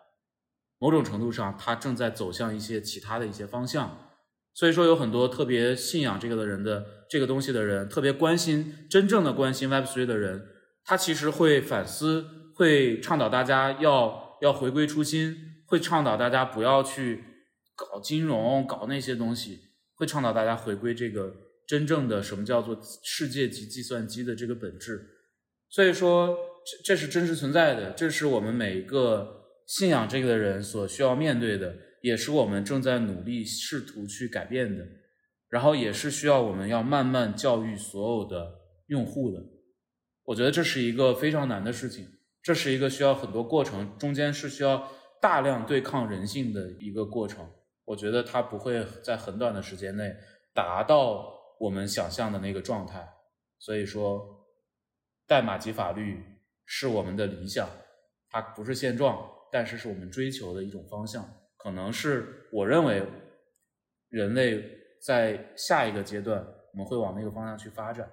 某种程度上它正在走向一些其他的一些方向，所以说有很多特别信仰这个的人的这个东西的人，特别关心真正的关心 Web3 的人，他其实会反思，会倡导大家要要回归初心，会倡导大家不要去搞金融、搞那些东西，会倡导大家回归这个真正的什么叫做世界级计算机的这个本质。所以说，这这是真实存在的，这是我们每一个信仰这个的人所需要面对的。也是我们正在努力试图去改变的，然后也是需要我们要慢慢教育所有的用户的。我觉得这是一个非常难的事情，这是一个需要很多过程，中间是需要大量对抗人性的一个过程。我觉得它不会在很短的时间内达到我们想象的那个状态。所以说，代码及法律是我们的理想，它不是现状，但是是我们追求的一种方向。可能是我认为，人类在下一个阶段，我们会往那个方向去发展。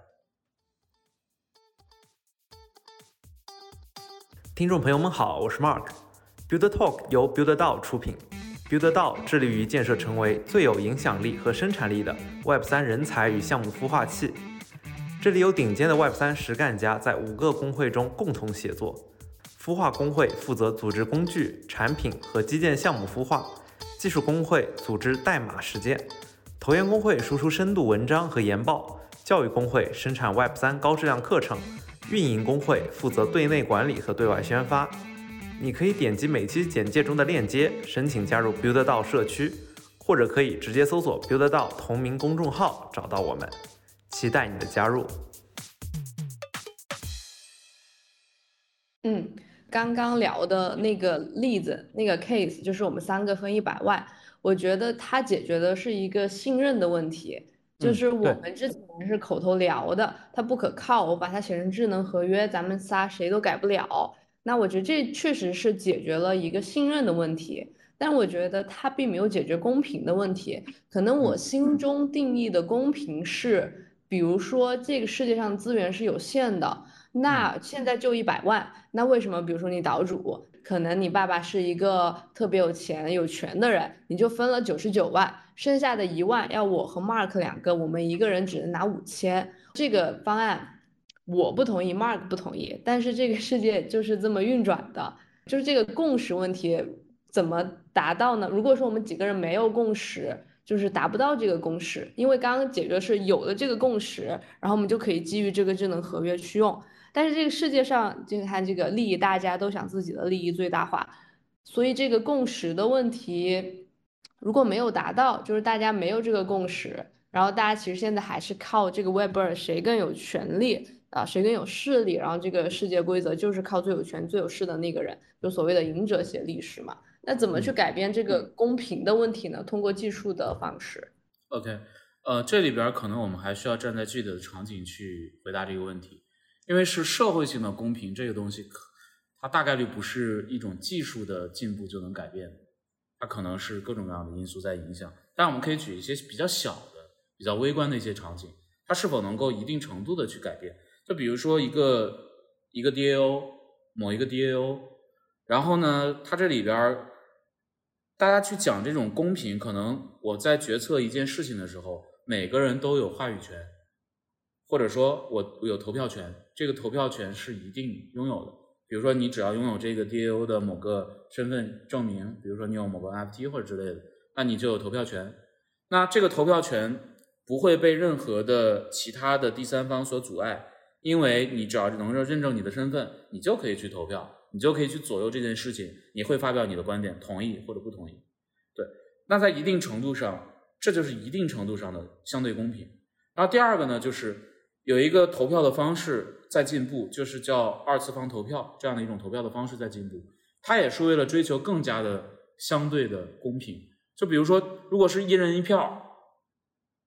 听众朋友们好，我是 Mark。Build Talk 由 Build 道出品，Build 道致力于建设成为最有影响力和生产力的 Web 三人才与项目孵化器。这里有顶尖的 Web 三实干家在五个工会中共同协作。孵化工会负责组织工具、产品和基建项目孵化，技术工会组织代码实践，投研工会输出深度文章和研报，教育工会生产 Web 三高质量课程，运营工会负责对内管理和对外宣发。你可以点击每期简介中的链接申请加入 Build 道社区，或者可以直接搜索 Build 道同名公众号找到我们，期待你的加入。嗯。刚刚聊的那个例子，那个 case 就是我们三个分一百万，我觉得它解决的是一个信任的问题，就是我们之前是口头聊的，它不可靠，我把它写成智能合约，咱们仨谁都改不了。那我觉得这确实是解决了一个信任的问题，但我觉得它并没有解决公平的问题。可能我心中定义的公平是，比如说这个世界上资源是有限的。那现在就一百万，那为什么？比如说你岛主，可能你爸爸是一个特别有钱有权的人，你就分了九十九万，剩下的一万要我和 Mark 两个，我们一个人只能拿五千。这个方案我不同意，Mark 不同意，但是这个世界就是这么运转的，就是这个共识问题怎么达到呢？如果说我们几个人没有共识。就是达不到这个共识，因为刚刚解决是有了这个共识，然后我们就可以基于这个智能合约去用。但是这个世界上，就看这个利益，大家都想自己的利益最大化，所以这个共识的问题如果没有达到，就是大家没有这个共识，然后大家其实现在还是靠这个 Web 二谁更有权利啊，谁更有势力，然后这个世界规则就是靠最有权、最有势的那个人，就所谓的赢者写历史嘛。那怎么去改变这个公平的问题呢？通过技术的方式。OK，呃，这里边可能我们还需要站在具体的场景去回答这个问题，因为是社会性的公平这个东西，它大概率不是一种技术的进步就能改变，它可能是各种各样的因素在影响。但我们可以举一些比较小的、比较微观的一些场景，它是否能够一定程度的去改变？就比如说一个一个 DAO，某一个 DAO，然后呢，它这里边。大家去讲这种公平，可能我在决策一件事情的时候，每个人都有话语权，或者说我有投票权，这个投票权是一定拥有的。比如说，你只要拥有这个 DAO 的某个身份证明，比如说你有某个 FT 或者之类的，那你就有投票权。那这个投票权不会被任何的其他的第三方所阻碍，因为你只要能够认证你的身份，你就可以去投票。你就可以去左右这件事情，你会发表你的观点，同意或者不同意。对，那在一定程度上，这就是一定程度上的相对公平。然后第二个呢，就是有一个投票的方式在进步，就是叫二次方投票这样的一种投票的方式在进步。它也是为了追求更加的相对的公平。就比如说，如果是一人一票，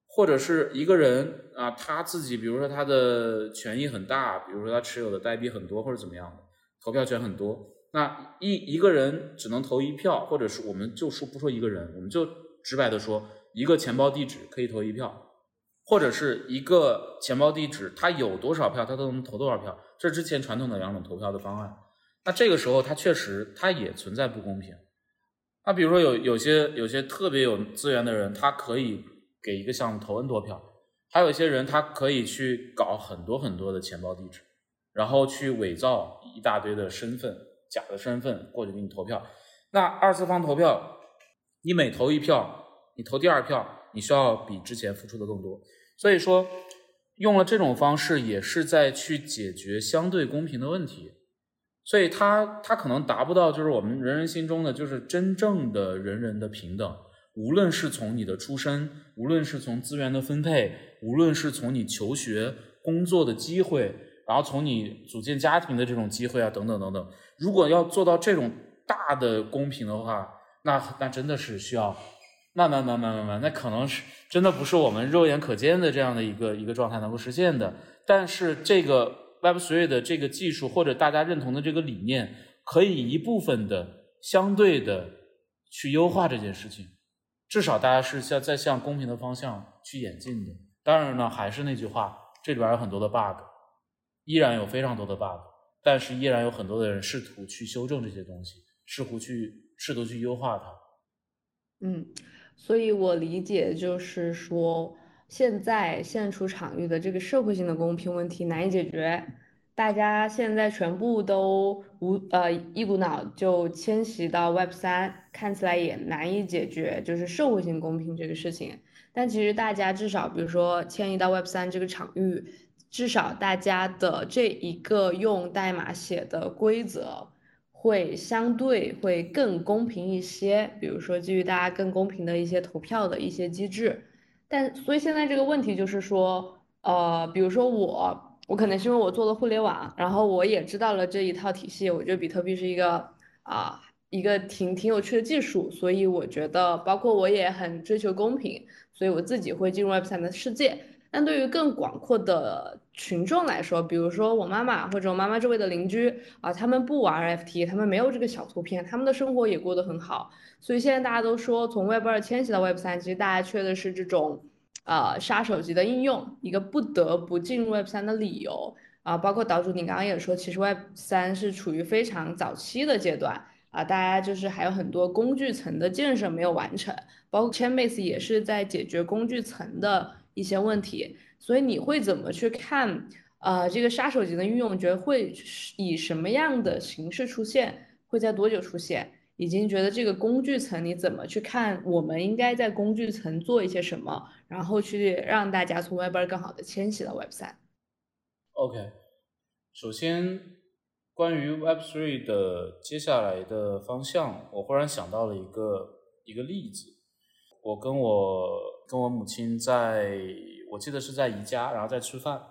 或者是一个人啊，他自己，比如说他的权益很大，比如说他持有的代币很多或者怎么样的。投票权很多，那一一个人只能投一票，或者是我们就说不说一个人，我们就直白的说，一个钱包地址可以投一票，或者是一个钱包地址，它有多少票，它都能投多少票。这是之前传统的两种投票的方案。那这个时候，它确实它也存在不公平。那比如说有有些有些特别有资源的人，他可以给一个项目投 N 多票，还有一些人他可以去搞很多很多的钱包地址，然后去伪造一大堆的身份，假的身份过去给你投票。那二次方投票，你每投一票，你投第二票，你需要比之前付出的更多。所以说，用了这种方式也是在去解决相对公平的问题。所以它它可能达不到就是我们人人心中的就是真正的人人的平等。无论是从你的出身，无论是从资源的分配，无论是从你求学、工作的机会，然后从你组建家庭的这种机会啊，等等等等，如果要做到这种大的公平的话，那那真的是需要慢慢慢慢慢慢，那可能是真的不是我们肉眼可见的这样的一个一个状态能够实现的。但是这个 Web3 的这个技术或者大家认同的这个理念，可以一部分的相对的去优化这件事情。至少大家是向在向公平的方向去演进的。当然呢，还是那句话，这里边有很多的 bug，依然有非常多的 bug，但是依然有很多的人试图去修正这些东西，试图去试图去优化它。嗯，所以我理解就是说，现在现出场域的这个社会性的公平问题难以解决。大家现在全部都无呃一股脑就迁徙到 Web 三，看起来也难以解决，就是社会性公平这个事情。但其实大家至少，比如说迁移到 Web 三这个场域，至少大家的这一个用代码写的规则会相对会更公平一些。比如说基于大家更公平的一些投票的一些机制。但所以现在这个问题就是说，呃，比如说我。我可能是因为我做了互联网，然后我也知道了这一套体系。我觉得比特币是一个啊一个挺挺有趣的技术，所以我觉得包括我也很追求公平，所以我自己会进入 Web 三的世界。但对于更广阔的群众来说，比如说我妈妈或者我妈妈周围的邻居啊，他们不玩 FT，他们没有这个小图片，他们的生活也过得很好。所以现在大家都说从 Web 二迁徙到 Web 三，其实大家缺的是这种。呃，杀手级的应用，一个不得不进入 Web 三的理由啊，包括岛主，你刚刚也说，其实 Web 三是处于非常早期的阶段啊，大家就是还有很多工具层的建设没有完成，包括 Chainbase 也是在解决工具层的一些问题，所以你会怎么去看？呃，这个杀手级的应用，你觉得会以什么样的形式出现？会在多久出现？已经觉得这个工具层你怎么去看？我们应该在工具层做一些什么，然后去让大家从 Web 二更好的迁徙到 Web 三。OK，首先关于 Web three 的接下来的方向，我忽然想到了一个一个例子。我跟我跟我母亲在，我记得是在宜家，然后在吃饭，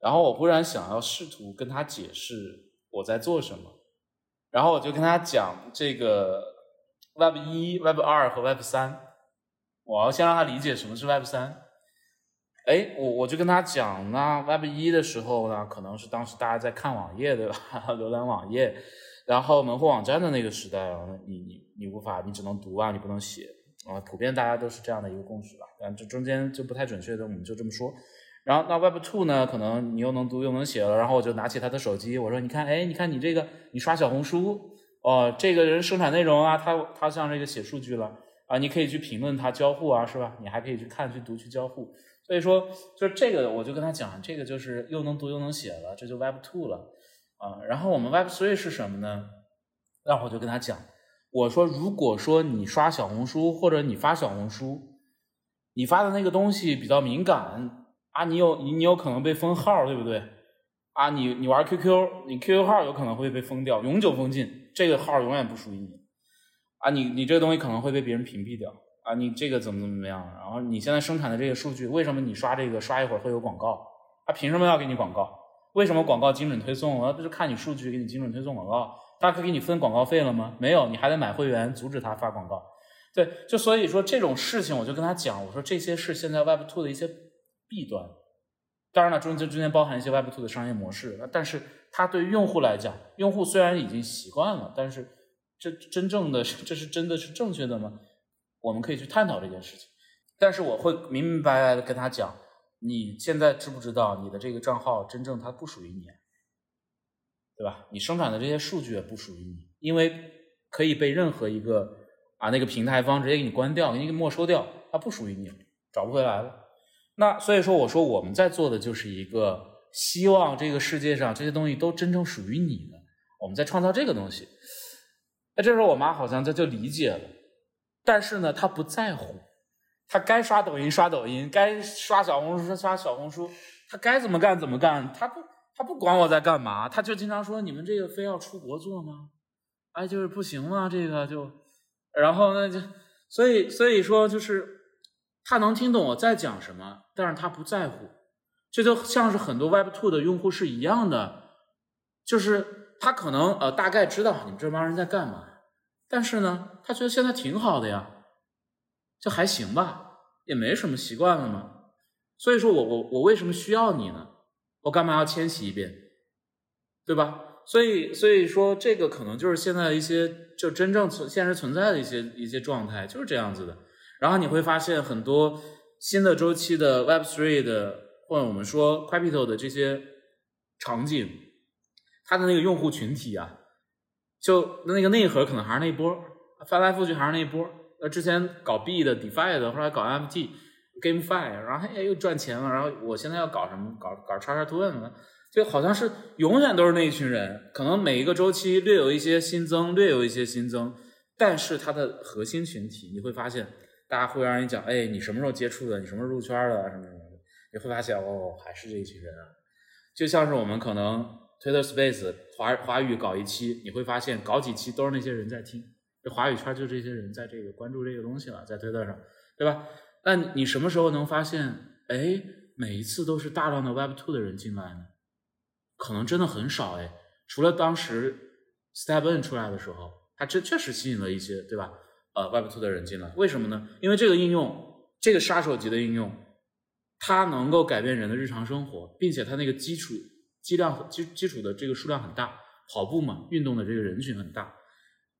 然后我忽然想要试图跟她解释我在做什么。然后我就跟她讲这个 Web 一、Web 二和 Web 三，我要先让他理解什么是 Web 三。哎，我我就跟他讲，那 Web 一的时候呢，可能是当时大家在看网页对吧？浏览网页，然后门户网站的那个时代啊，你你你无法，你只能读啊，你不能写啊，普遍大家都是这样的一个共识吧？但这中间就不太准确的，我们就这么说。然后那 Web Two 呢？可能你又能读又能写了。然后我就拿起他的手机，我说：“你看，哎，你看你这个，你刷小红书哦，这个人生产内容啊，他他像这个写数据了啊，你可以去评论他交互啊，是吧？你还可以去看、去读、去交互。所以说，就这个，我就跟他讲，这个就是又能读又能写了，这就 Web Two 了啊。然后我们 Web Three 是什么呢？然后我就跟他讲，我说，如果说你刷小红书或者你发小红书，你发的那个东西比较敏感。啊，你有你你有可能被封号，对不对？啊，你你玩 QQ，你 QQ 号有可能会被封掉，永久封禁，这个号永远不属于你。啊，你你这个东西可能会被别人屏蔽掉。啊，你这个怎么怎么样？然后你现在生产的这些数据，为什么你刷这个刷一会儿会有广告？他凭什么要给你广告？为什么广告精准推送？我不是看你数据给你精准推送广告？他可给你分广告费了吗？没有，你还得买会员阻止他发广告。对，就所以说这种事情，我就跟他讲，我说这些是现在 Web Two 的一些。弊端，当然了，中间中间包含一些 Web Two 的商业模式，但是它对用户来讲，用户虽然已经习惯了，但是这真正的这是真的是正确的吗？我们可以去探讨这件事情。但是我会明明白白的跟他讲，你现在知不知道你的这个账号真正它不属于你，对吧？你生产的这些数据也不属于你，因为可以被任何一个啊那个平台方直接给你关掉，给你没收掉，它不属于你。找不回来了。那所以说，我说我们在做的就是一个希望这个世界上这些东西都真正属于你的，我们在创造这个东西。那，这时候我妈好像她就理解了，但是呢，她不在乎，她该刷抖音刷抖音，该刷小红书刷小红书，她该怎么干怎么干，她不他不管我在干嘛，他就经常说你们这个非要出国做吗？哎，就是不行吗？这个就，然后那就，所以所以说就是他能听懂我在讲什么，但是他不在乎，这就像是很多 Web Two 的用户是一样的，就是。他可能呃大概知道你们这帮人在干嘛，但是呢，他觉得现在挺好的呀，就还行吧，也没什么习惯了嘛。所以说我我我为什么需要你呢？我干嘛要迁徙一遍，对吧？所以所以说这个可能就是现在一些就真正存现实存在的一些一些状态就是这样子的。然后你会发现很多新的周期的 Web Three 的或者我们说 Capital 的这些场景。它的那个用户群体啊，就那个内核可能还是那一波，翻来覆去还是那一波。呃，之前搞币的、DeFi 的，后来搞 MFT、GameFi，然后哎又赚钱了。然后我现在要搞什么？搞搞叉叉 Twin 了，就好像是永远都是那一群人。可能每一个周期略有一些新增，略有一些新增，但是它的核心群体，你会发现，大家会让人讲，哎，你什么时候接触的？你什么时候入圈的？什么什么的？你会发现，哦，还是这一群人啊。就像是我们可能。Twitter Space 华华语搞一期，你会发现搞几期都是那些人在听，这华语圈就这些人在这个关注这个东西了，在推特上，对吧？那你什么时候能发现，哎，每一次都是大量的 Web Two 的人进来呢？可能真的很少哎，除了当时 Step In 出来的时候，它这确实吸引了一些，对吧？呃，Web Two 的人进来，为什么呢？因为这个应用，这个杀手级的应用，它能够改变人的日常生活，并且它那个基础。基量基基础的这个数量很大，跑步嘛，运动的这个人群很大，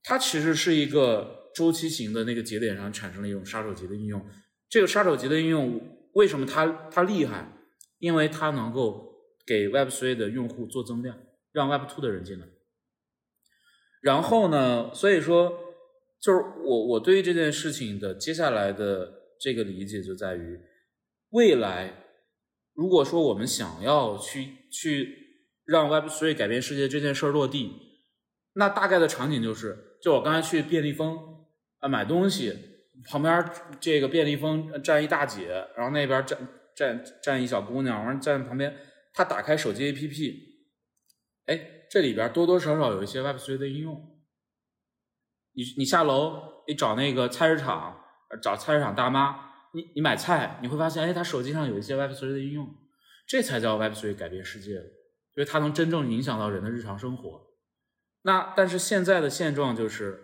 它其实是一个周期型的那个节点上产生了一种杀手级的应用。这个杀手级的应用为什么它它厉害？因为它能够给 Web3 的用户做增量，让 Web2 的人进来。然后呢，所以说就是我我对于这件事情的接下来的这个理解就在于未来。如果说我们想要去去让 Web3 改变世界这件事儿落地，那大概的场景就是，就我刚才去便利蜂啊买东西，旁边这个便利蜂站一大姐，然后那边站站站一小姑娘，完站旁边，她打开手机 APP，哎，这里边多多少少有一些 Web3 的应用。你你下楼，你找那个菜市场，找菜市场大妈。你你买菜，你会发现，哎，她手机上有一些 Web3 的应用，这才叫 Web3 改变世界因为它能真正影响到人的日常生活。那但是现在的现状就是，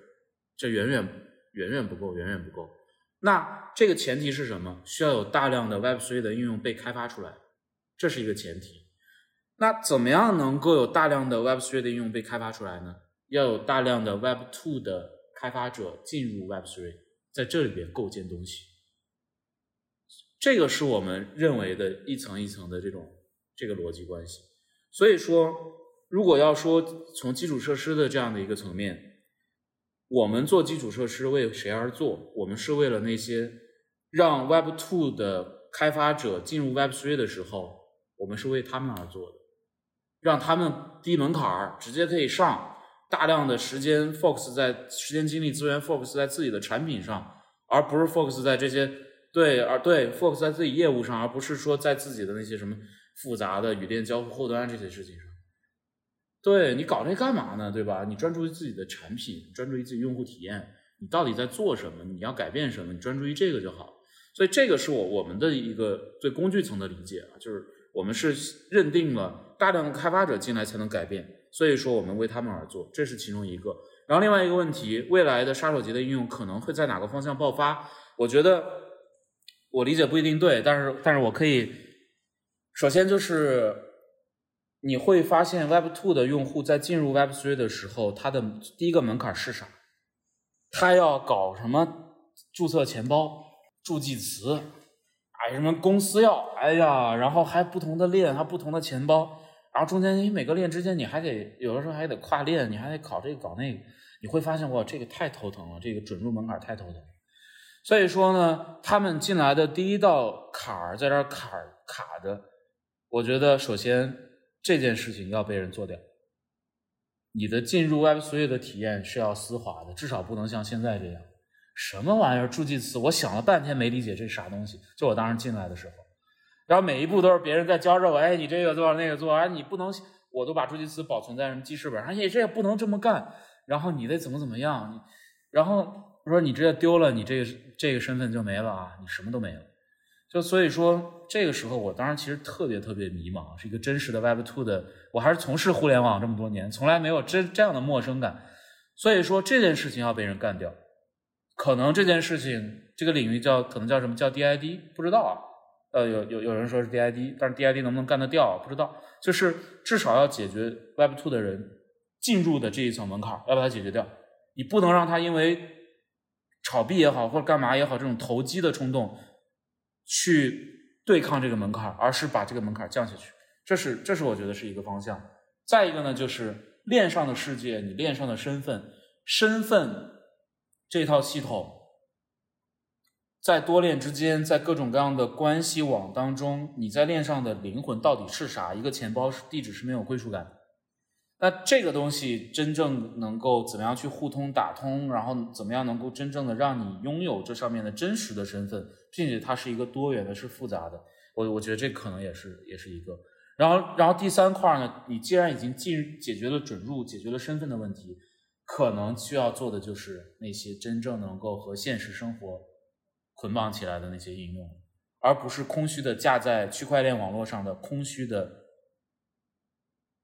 这远远远远不够，远远不够。那这个前提是什么？需要有大量的 Web3 的应用被开发出来，这是一个前提。那怎么样能够有大量的 Web3 的应用被开发出来呢？要有大量的 Web2 的开发者进入 Web3，在这里边构建东西。这个是我们认为的一层一层的这种这个逻辑关系。所以说，如果要说从基础设施的这样的一个层面，我们做基础设施为谁而做？我们是为了那些让 Web Two 的开发者进入 Web Three 的时候，我们是为他们而做的，让他们低门槛儿直接可以上，大量的时间 focus 在时间精力资源 focus 在自己的产品上，而不是 focus 在这些。对，而对 focus 在自己业务上，而不是说在自己的那些什么复杂的语电交互后端这些事情上。对你搞这干嘛呢？对吧？你专注于自己的产品，专注于自己用户体验，你到底在做什么？你要改变什么？你专注于这个就好。所以这个是我我们的一个对工具层的理解啊，就是我们是认定了大量的开发者进来才能改变，所以说我们为他们而做，这是其中一个。然后另外一个问题，未来的杀手级的应用可能会在哪个方向爆发？我觉得。我理解不一定对，但是但是我可以，首先就是你会发现 Web Two 的用户在进入 Web Three 的时候，他的第一个门槛是啥？他要搞什么注册钱包、助记词，哎，什么公司要，哎呀，然后还不同的链，还不同的钱包，然后中间你每个链之间你还得有的时候还得跨链，你还得搞这个搞那个，你会发现哇，这个太头疼了，这个准入门槛太头疼。所以说呢，他们进来的第一道坎儿在这儿坎卡着。我觉得首先这件事情要被人做掉。你的进入 Web3 的体验是要丝滑的，至少不能像现在这样，什么玩意儿助记词，我想了半天没理解这是啥东西。就我当时进来的时候，然后每一步都是别人在教着我，哎，你这个做，那个做，哎，你不能，我都把助记词保存在什么记事本上，哎，这也不能这么干，然后你得怎么怎么样，你然后。我说你这丢了，你这个这个身份就没了啊，你什么都没了。就所以说，这个时候我当时其实特别特别迷茫，是一个真实的 Web Two 的，我还是从事互联网这么多年，从来没有这这样的陌生感。所以说这件事情要被人干掉，可能这件事情这个领域叫可能叫什么叫 DID，不知道啊。呃，有有有人说是 DID，但是 DID 能不能干得掉，不知道。就是至少要解决 Web Two 的人进入的这一层门槛，要把它解决掉。你不能让他因为炒币也好，或者干嘛也好，这种投机的冲动去对抗这个门槛，而是把这个门槛降下去，这是这是我觉得是一个方向。再一个呢，就是链上的世界，你链上的身份，身份这套系统，在多链之间，在各种各样的关系网当中，你在链上的灵魂到底是啥？一个钱包地址是没有归属感。那这个东西真正能够怎么样去互通打通，然后怎么样能够真正的让你拥有这上面的真实的身份，并且它是一个多元的，是复杂的。我我觉得这可能也是也是一个。然后然后第三块呢，你既然已经进解决了准入，解决了身份的问题，可能需要做的就是那些真正能够和现实生活捆绑起来的那些应用，而不是空虚的架在区块链网络上的空虚的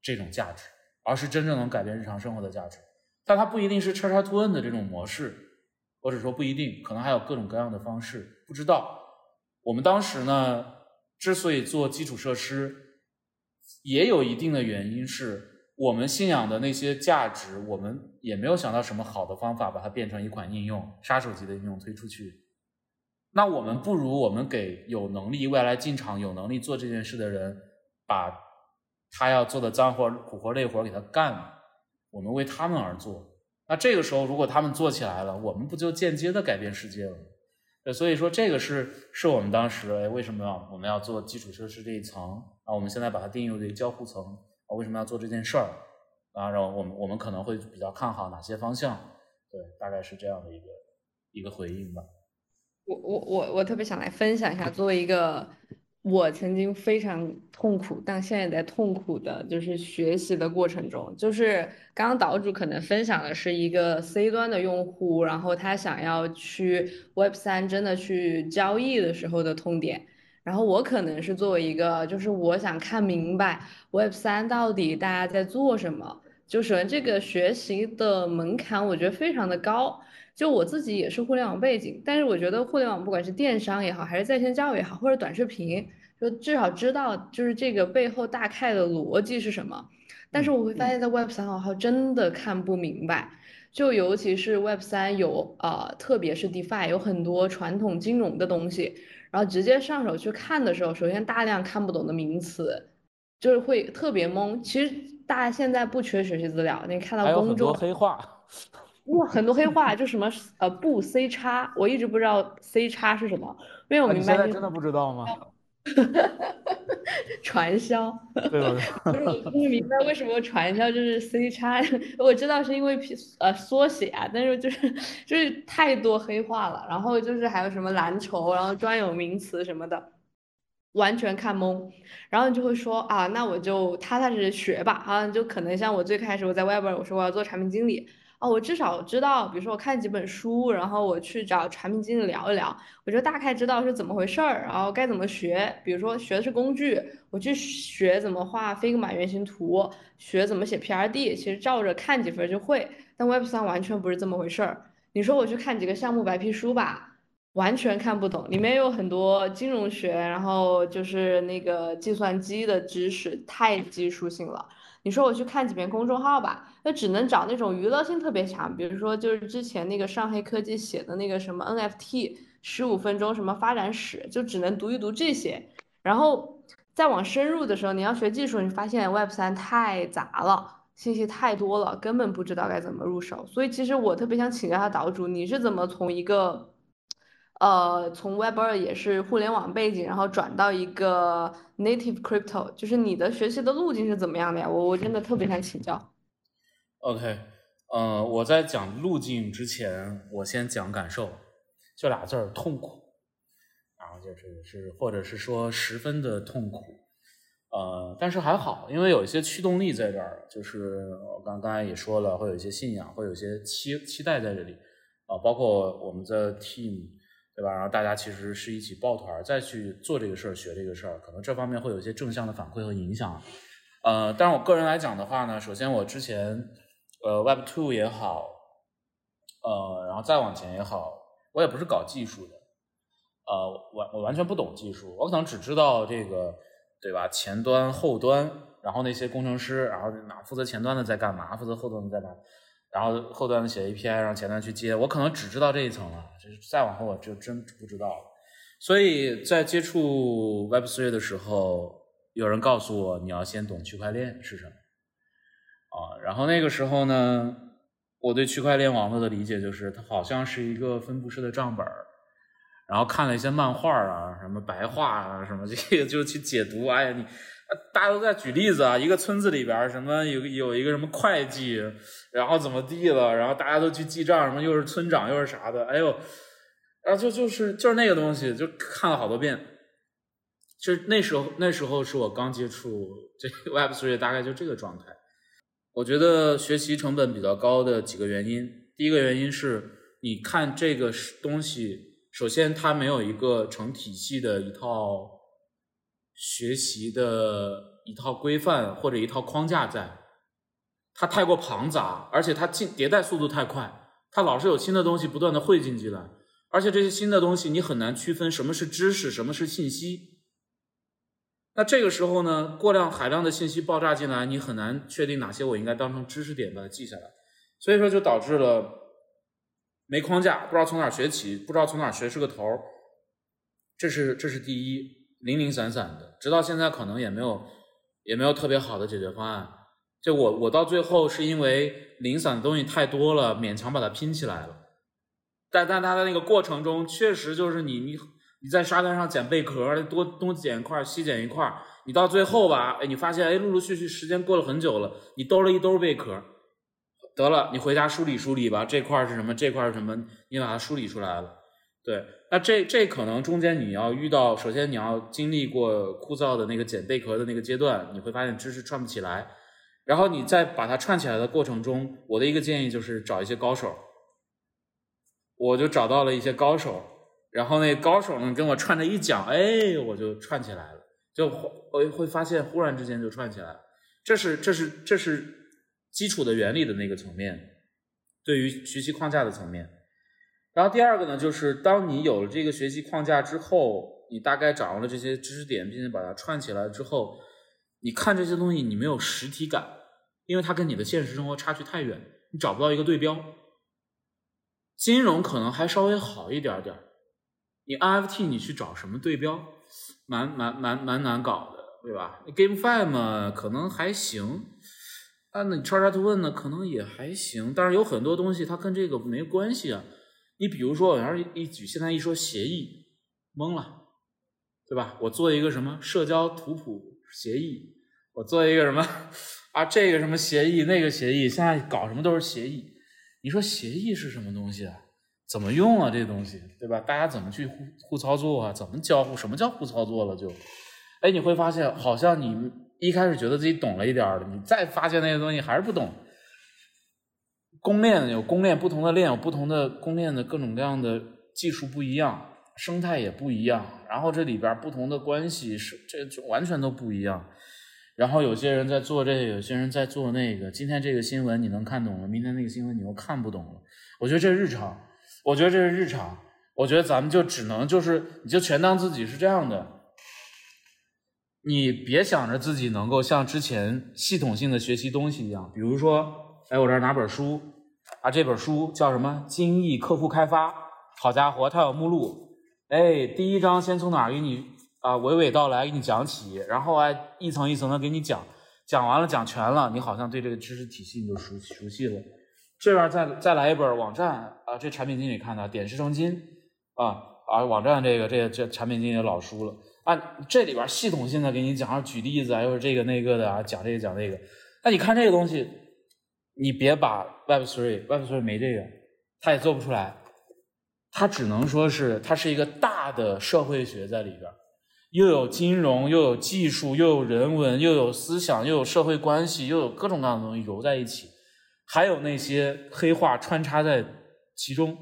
这种价值。而是真正能改变日常生活的价值，但它不一定是叉叉 to N 的这种模式，或者说不一定，可能还有各种各样的方式，不知道。我们当时呢，之所以做基础设施，也有一定的原因，是我们信仰的那些价值，我们也没有想到什么好的方法把它变成一款应用，杀手级的应用推出去。那我们不如我们给有能力未来进场、有能力做这件事的人，把。他要做的脏活、苦活、累活给他干了，我们为他们而做。那这个时候，如果他们做起来了，我们不就间接的改变世界了吗？对，所以说这个是是我们当时哎，为什么要我们要做基础设施这一层啊？我们现在把它定义为交互层啊？为什么要做这件事儿啊？然后我们我们可能会比较看好哪些方向？对，大概是这样的一个一个回应吧。我我我我特别想来分享一下，作为一个。我曾经非常痛苦，但现在也在痛苦的，就是学习的过程中。就是刚刚岛主可能分享的是一个 C 端的用户，然后他想要去 Web 三真的去交易的时候的痛点。然后我可能是作为一个，就是我想看明白 Web 三到底大家在做什么。就首先这个学习的门槛，我觉得非常的高。就我自己也是互联网背景，但是我觉得互联网不管是电商也好，还是在线教育也好，或者短视频，就至少知道就是这个背后大概的逻辑是什么。但是我会发现，在 Web 三号真的看不明白，就尤其是 Web 三有呃，特别是 DeFi 有很多传统金融的东西，然后直接上手去看的时候，首先大量看不懂的名词，就是会特别懵。其实大家现在不缺学习资料，你看到公众黑话。哇，很多黑话，就什么呃不 C 叉，我一直不知道 C 叉是什么，没有明白。现在真的不知道吗？传销。对吧？不是，我不明白为什么传销就是 C 叉，我知道是因为呃缩写啊，但是就是就是太多黑话了，然后就是还有什么蓝筹，然后专有名词什么的，完全看懵，然后你就会说啊，那我就踏踏实实学吧，啊，就可能像我最开始我在外边我说我要做产品经理。我至少知道，比如说我看几本书，然后我去找产品经理聊一聊，我就大概知道是怎么回事儿，然后该怎么学。比如说学的是工具，我去学怎么画 Figma 原型图，学怎么写 PRD，其实照着看几分就会。但 Web 三完全不是这么回事儿。你说我去看几个项目白皮书吧，完全看不懂，里面有很多金融学，然后就是那个计算机的知识，太技术性了。你说我去看几篇公众号吧，那只能找那种娱乐性特别强，比如说就是之前那个上黑科技写的那个什么 NFT 十五分钟什么发展史，就只能读一读这些。然后再往深入的时候，你要学技术，你发现 Web 三太杂了，信息太多了，根本不知道该怎么入手。所以其实我特别想请教下岛主，你是怎么从一个呃，从 Web 二也是互联网背景，然后转到一个 Native Crypto，就是你的学习的路径是怎么样的呀？我我真的特别想请教。OK，呃，我在讲路径之前，我先讲感受，就俩字儿痛苦，然后就是是或者是说十分的痛苦，呃，但是还好，因为有一些驱动力在这儿，就是我刚刚才也说了，会有一些信仰，会有一些期期待在这里，啊，包括我们的 team。对吧？然后大家其实是一起抱团再去做这个事儿、学这个事儿，可能这方面会有一些正向的反馈和影响。呃，但是我个人来讲的话呢，首先我之前呃 Web Two 也好，呃，然后再往前也好，我也不是搞技术的，呃，完我完全不懂技术，我可能只知道这个，对吧？前端、后端，然后那些工程师，然后哪负责前端的在干嘛，负责后端的在干。然后后端的写 API，让前端去接，我可能只知道这一层了，就是再往后我就真不知道了。所以在接触 Web3 的时候，有人告诉我你要先懂区块链是什么啊。然后那个时候呢，我对区块链网络的理解就是它好像是一个分布式的账本然后看了一些漫画啊，什么白话啊，什么这个 就去解读。哎呀你。大家都在举例子啊，一个村子里边什么有有一个什么会计，然后怎么地了，然后大家都去记账，什么又是村长又是啥的，哎呦，然后就就是就是那个东西，就看了好多遍。就那时候那时候是我刚接触这 Web Three，大概就这个状态。我觉得学习成本比较高的几个原因，第一个原因是你看这个东西，首先它没有一个成体系的一套。学习的一套规范或者一套框架在，它太过庞杂，而且它进迭代速度太快，它老是有新的东西不断的汇进进来，而且这些新的东西你很难区分什么是知识，什么是信息。那这个时候呢，过量海量的信息爆炸进来，你很难确定哪些我应该当成知识点把它记下来，所以说就导致了没框架，不知道从哪学起，不知道从哪学是个头儿，这是这是第一。零零散散的，直到现在可能也没有，也没有特别好的解决方案。就我我到最后是因为零散的东西太多了，勉强把它拼起来了。但但它的那个过程中，确实就是你你你在沙滩上捡贝壳，多东捡一块西捡一块你到最后吧，哎，你发现哎，陆陆续续时间过了很久了，你兜了一兜贝壳，得了，你回家梳理梳理吧，这块是什么，这块是什么，你把它梳理出来了，对。那这这可能中间你要遇到，首先你要经历过枯燥的那个捡贝壳的那个阶段，你会发现知识串不起来，然后你在把它串起来的过程中，我的一个建议就是找一些高手，我就找到了一些高手，然后那高手呢跟我串着一讲，哎，我就串起来了，就我会发现忽然之间就串起来了，这是这是这是基础的原理的那个层面，对于学习框架的层面。然后第二个呢，就是当你有了这个学习框架之后，你大概掌握了这些知识点，并且把它串起来之后，你看这些东西，你没有实体感，因为它跟你的现实生活差距太远，你找不到一个对标。金融可能还稍微好一点点，你 NFT 你去找什么对标，蛮蛮蛮蛮难搞的，对吧？GameFi 嘛，可能还行，啊，那你 Charter to Win 呢，可能也还行，但是有很多东西它跟这个没关系啊。你比如说，我要是一举，现在一说协议，懵了，对吧？我做一个什么社交图谱协议，我做一个什么啊？这个什么协议，那个协议，现在搞什么都是协议。你说协议是什么东西啊？怎么用啊？这东西，对吧？大家怎么去互互操作啊？怎么交互？什么叫互操作了？就，哎，你会发现，好像你一开始觉得自己懂了一点儿你再发现那些东西还是不懂。公链有公链不同的链有不同的公链的各种各样的技术不一样，生态也不一样，然后这里边不同的关系是这就完全都不一样。然后有些人在做这个，有些人在做那个。今天这个新闻你能看懂了，明天那个新闻你又看不懂了。我觉得这是日常，我觉得这是日常。我觉得咱们就只能就是你就全当自己是这样的，你别想着自己能够像之前系统性的学习东西一样，比如说，哎，我这儿拿本书。啊，这本书叫什么？精益客户开发。好家伙，它有目录。哎，第一章先从哪儿给你啊娓娓道来给你讲起，然后哎一层一层的给你讲，讲完了讲全了，你好像对这个知识体系你就熟熟悉了。这边再再来一本网站啊，这产品经理看的点石成金啊，啊，网站这个这个这产品经理老书了啊，这里边系统性的给你讲，举例子啊，又是这个那个的啊，讲这个讲那个。那你看这个东西，你别把 Web Three，Web Three 没这个，他也做不出来，他只能说是它是一个大的社会学在里边，又有金融，又有技术，又有人文，又有思想，又有社会关系，又有各种各样的东西揉在一起，还有那些黑话穿插在其中。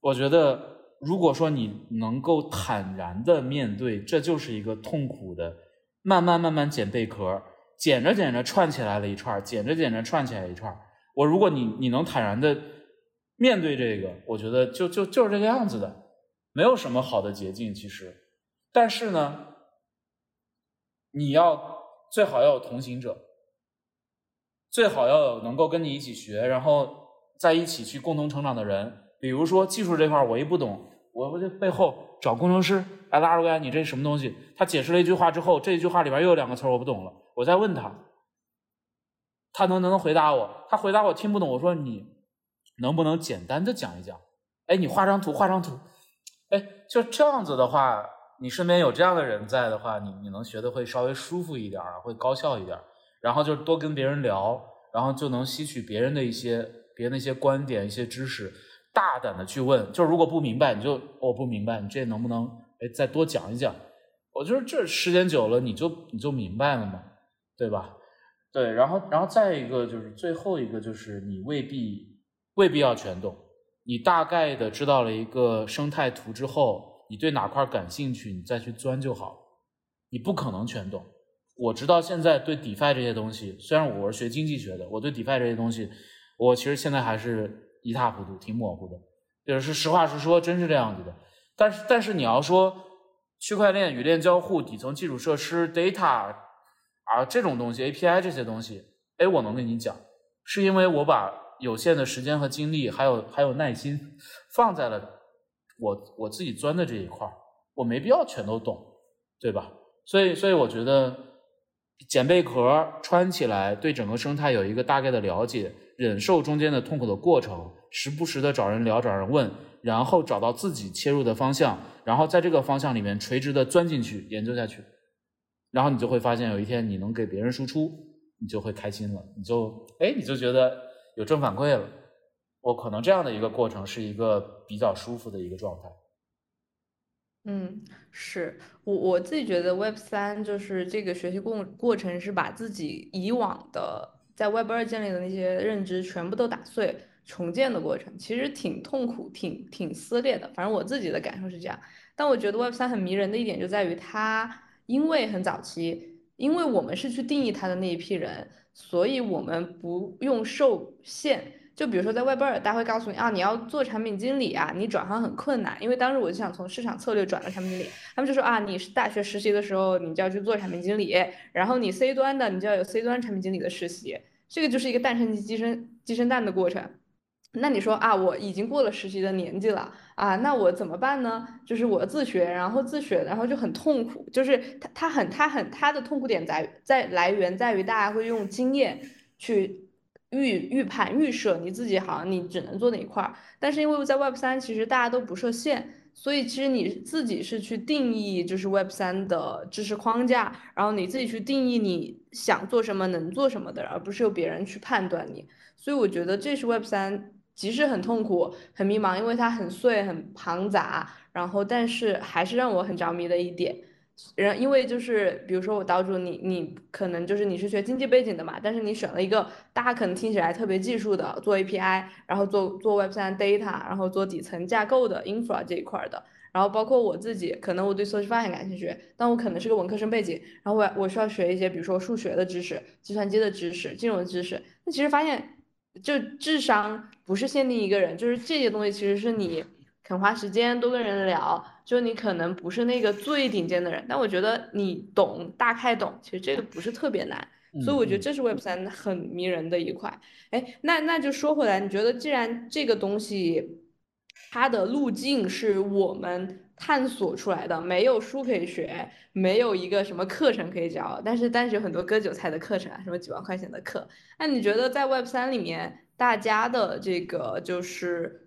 我觉得，如果说你能够坦然的面对，这就是一个痛苦的，慢慢慢慢剪贝壳，剪着剪着串起来了一串，剪着剪着串起来一串。我如果你你能坦然的面对这个，我觉得就就就是这个样子的，没有什么好的捷径其实。但是呢，你要最好要有同行者，最好要有能够跟你一起学，然后在一起去共同成长的人。比如说技术这块我一不懂，我我就背后找工程师，哎，拉出来，你这是什么东西？他解释了一句话之后，这一句话里边又有两个词我不懂了，我再问他，他能能能回答我？他回答我听不懂，我说你能不能简单的讲一讲？哎，你画张图，画张图，哎，就这样子的话，你身边有这样的人在的话，你你能学的会稍微舒服一点，会高效一点，然后就多跟别人聊，然后就能吸取别人的一些别人的一些观点、一些知识。大胆的去问，就如果不明白，你就我不明白，你这能不能哎再多讲一讲？我觉得这时间久了，你就你就明白了嘛，对吧？对，然后然后再一个就是最后一个就是你未必未必要全懂，你大概的知道了一个生态图之后，你对哪块感兴趣，你再去钻就好。你不可能全懂。我直到现在对 DeFi 这些东西，虽然我是学经济学的，我对 DeFi 这些东西，我其实现在还是。一塌糊涂，挺模糊的，就是实话实说，真是这样子的。但是，但是你要说区块链、语链交互、底层基础设施、data 啊这种东西，API 这些东西，哎，我能跟你讲，是因为我把有限的时间和精力，还有还有耐心，放在了我我自己钻的这一块儿，我没必要全都懂，对吧？所以，所以我觉得捡贝壳穿起来，对整个生态有一个大概的了解。忍受中间的痛苦的过程，时不时的找人聊、找人问，然后找到自己切入的方向，然后在这个方向里面垂直的钻进去研究下去，然后你就会发现，有一天你能给别人输出，你就会开心了，你就哎，你就觉得有正反馈了。我可能这样的一个过程是一个比较舒服的一个状态。嗯，是我我自己觉得 Web 三就是这个学习过过程是把自己以往的。在 Web 二建立的那些认知全部都打碎重建的过程，其实挺痛苦、挺挺撕裂的。反正我自己的感受是这样。但我觉得 Web 三很迷人的一点就在于它，因为很早期，因为我们是去定义它的那一批人，所以我们不用受限。就比如说在 Web 二，大家会告诉你啊，你要做产品经理啊，你转行很困难。因为当时我就想从市场策略转到产品经理，他们就说啊，你是大学实习的时候，你就要去做产品经理，然后你 C 端的，你就要有 C 端产品经理的实习。这个就是一个蛋生鸡，鸡生鸡生蛋的过程。那你说啊，我已经过了实习的年纪了啊，那我怎么办呢？就是我自学，然后自学，然后就很痛苦。就是他他很他很他的痛苦点在在来源在于大家会用经验去。预预判预设你自己好像你只能做哪一块儿，但是因为在 Web 三其实大家都不设限，所以其实你自己是去定义就是 Web 三的知识框架，然后你自己去定义你想做什么能做什么的，而不是由别人去判断你。所以我觉得这是 Web 三即使很痛苦很迷茫，因为它很碎很庞杂，然后但是还是让我很着迷的一点。然因为就是比如说我岛主你你可能就是你是学经济背景的嘛，但是你选了一个大家可能听起来特别技术的做 API，然后做做 Web 三 data，然后做底层架构的 infra 这一块的，然后包括我自己可能我对搜集发现感兴趣，但我可能是个文科生背景，然后我我需要学一些比如说数学的知识、计算机的知识、金融的知识，那其实发现就智商不是限定一个人，就是这些东西其实是你。肯花时间多跟人聊，就你可能不是那个最顶尖的人，但我觉得你懂，大概懂，其实这个不是特别难，所以我觉得这是 Web 三很迷人的一块。哎，那那就说回来，你觉得既然这个东西它的路径是我们探索出来的，没有书可以学，没有一个什么课程可以教，但是但是有很多割韭菜的课程啊，什么几万块钱的课，那你觉得在 Web 三里面，大家的这个就是。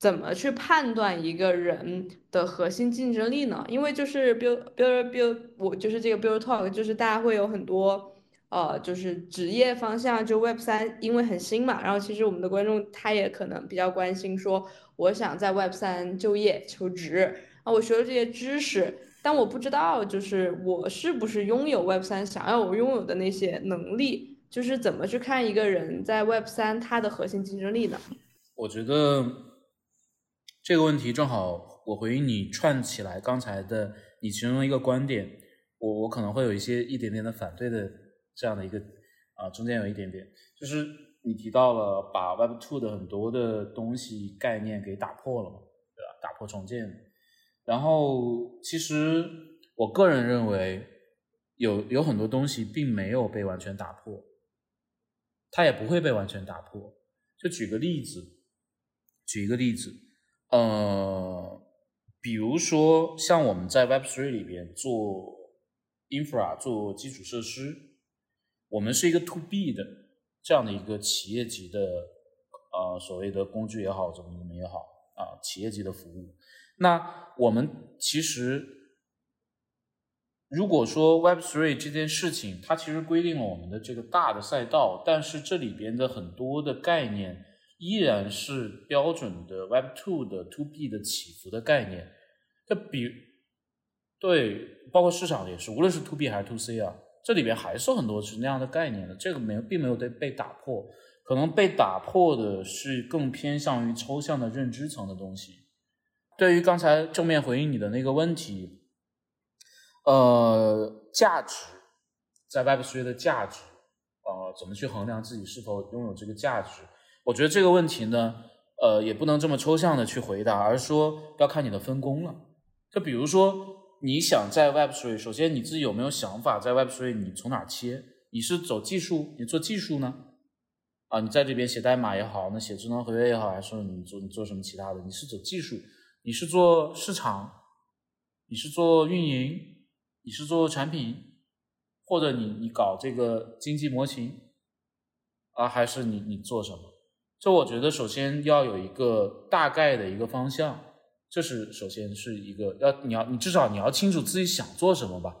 怎么去判断一个人的核心竞争力呢？因为就是 build build build，我就是这个 build talk，就是大家会有很多呃，就是职业方向，就 Web 三，因为很新嘛。然后其实我们的观众他也可能比较关心，说我想在 Web 三就业求职啊，我学了这些知识，但我不知道就是我是不是拥有 Web 三想要我拥有的那些能力，就是怎么去看一个人在 Web 三他的核心竞争力呢？我觉得。这个问题正好，我回应你串起来刚才的你其中一个观点，我我可能会有一些一点点的反对的这样的一个啊，中间有一点点，就是你提到了把 Web Two 的很多的东西概念给打破了嘛，对吧？打破重建，然后其实我个人认为有有很多东西并没有被完全打破，它也不会被完全打破。就举个例子，举一个例子。呃，比如说像我们在 Web3 里边做 infra 做基础设施，我们是一个 to B 的这样的一个企业级的呃所谓的工具也好，怎么怎么也好啊，企业级的服务。那我们其实如果说 Web three 这件事情，它其实规定了我们的这个大的赛道，但是这里边的很多的概念。依然是标准的 Web Two 的 To B 的起伏的概念，这比对，包括市场也是，无论是 To B 还是 To C 啊，这里边还是很多是那样的概念的，这个没有，并没有被被打破，可能被打破的是更偏向于抽象的认知层的东西。对于刚才正面回应你的那个问题，呃，价值在 Web Three 的价值，呃，怎么去衡量自己是否拥有这个价值？我觉得这个问题呢，呃，也不能这么抽象的去回答，而是说要看你的分工了。就比如说，你想在 Web3，首先你自己有没有想法在 Web3，你从哪切？你是走技术，你做技术呢？啊，你在这边写代码也好，那写智能合约也好，还是你做你做什么其他的？你是走技术，你是做市场，你是做运营，你是做产品，或者你你搞这个经济模型啊，还是你你做什么？就我觉得，首先要有一个大概的一个方向，这是首先是一个要你要你至少你要清楚自己想做什么吧。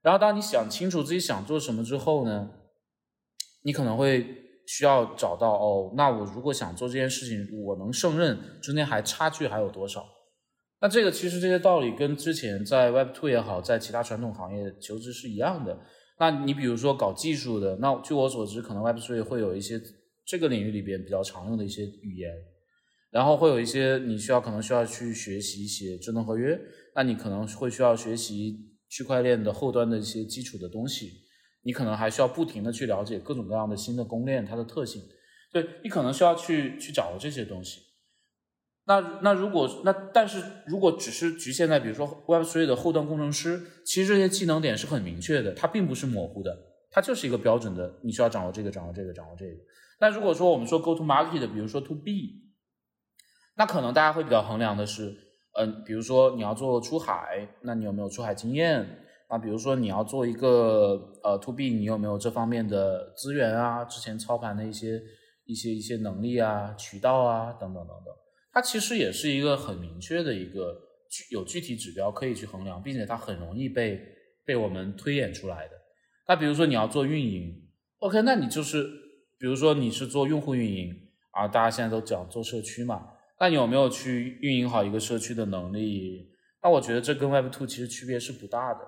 然后当你想清楚自己想做什么之后呢，你可能会需要找到哦，那我如果想做这件事情，我能胜任，中间还差距还有多少？那这个其实这些道理跟之前在 Web Two 也好，在其他传统行业求职是一样的。那你比如说搞技术的，那据我所知，可能 Web Three 会有一些。这个领域里边比较常用的一些语言，然后会有一些你需要可能需要去学习写智能合约，那你可能会需要学习区块链的后端的一些基础的东西，你可能还需要不停的去了解各种各样的新的公链它的特性，对你可能需要去去掌握这些东西。那那如果那但是如果只是局限在比如说 Web3 的后端工程师，其实这些技能点是很明确的，它并不是模糊的，它就是一个标准的，你需要掌握这个，掌握这个，掌握这个。那如果说我们说 go to market 比如说 to B，那可能大家会比较衡量的是，嗯，比如说你要做出海，那你有没有出海经验？啊，比如说你要做一个呃 to B，你有没有这方面的资源啊？之前操盘的一些一些一些能力啊、渠道啊等等等等，它其实也是一个很明确的一个具有具体指标可以去衡量，并且它很容易被被我们推演出来的。那比如说你要做运营，OK，那你就是。比如说你是做用户运营啊，大家现在都讲做社区嘛，那你有没有去运营好一个社区的能力？那我觉得这跟 Web Two 其实区别是不大的。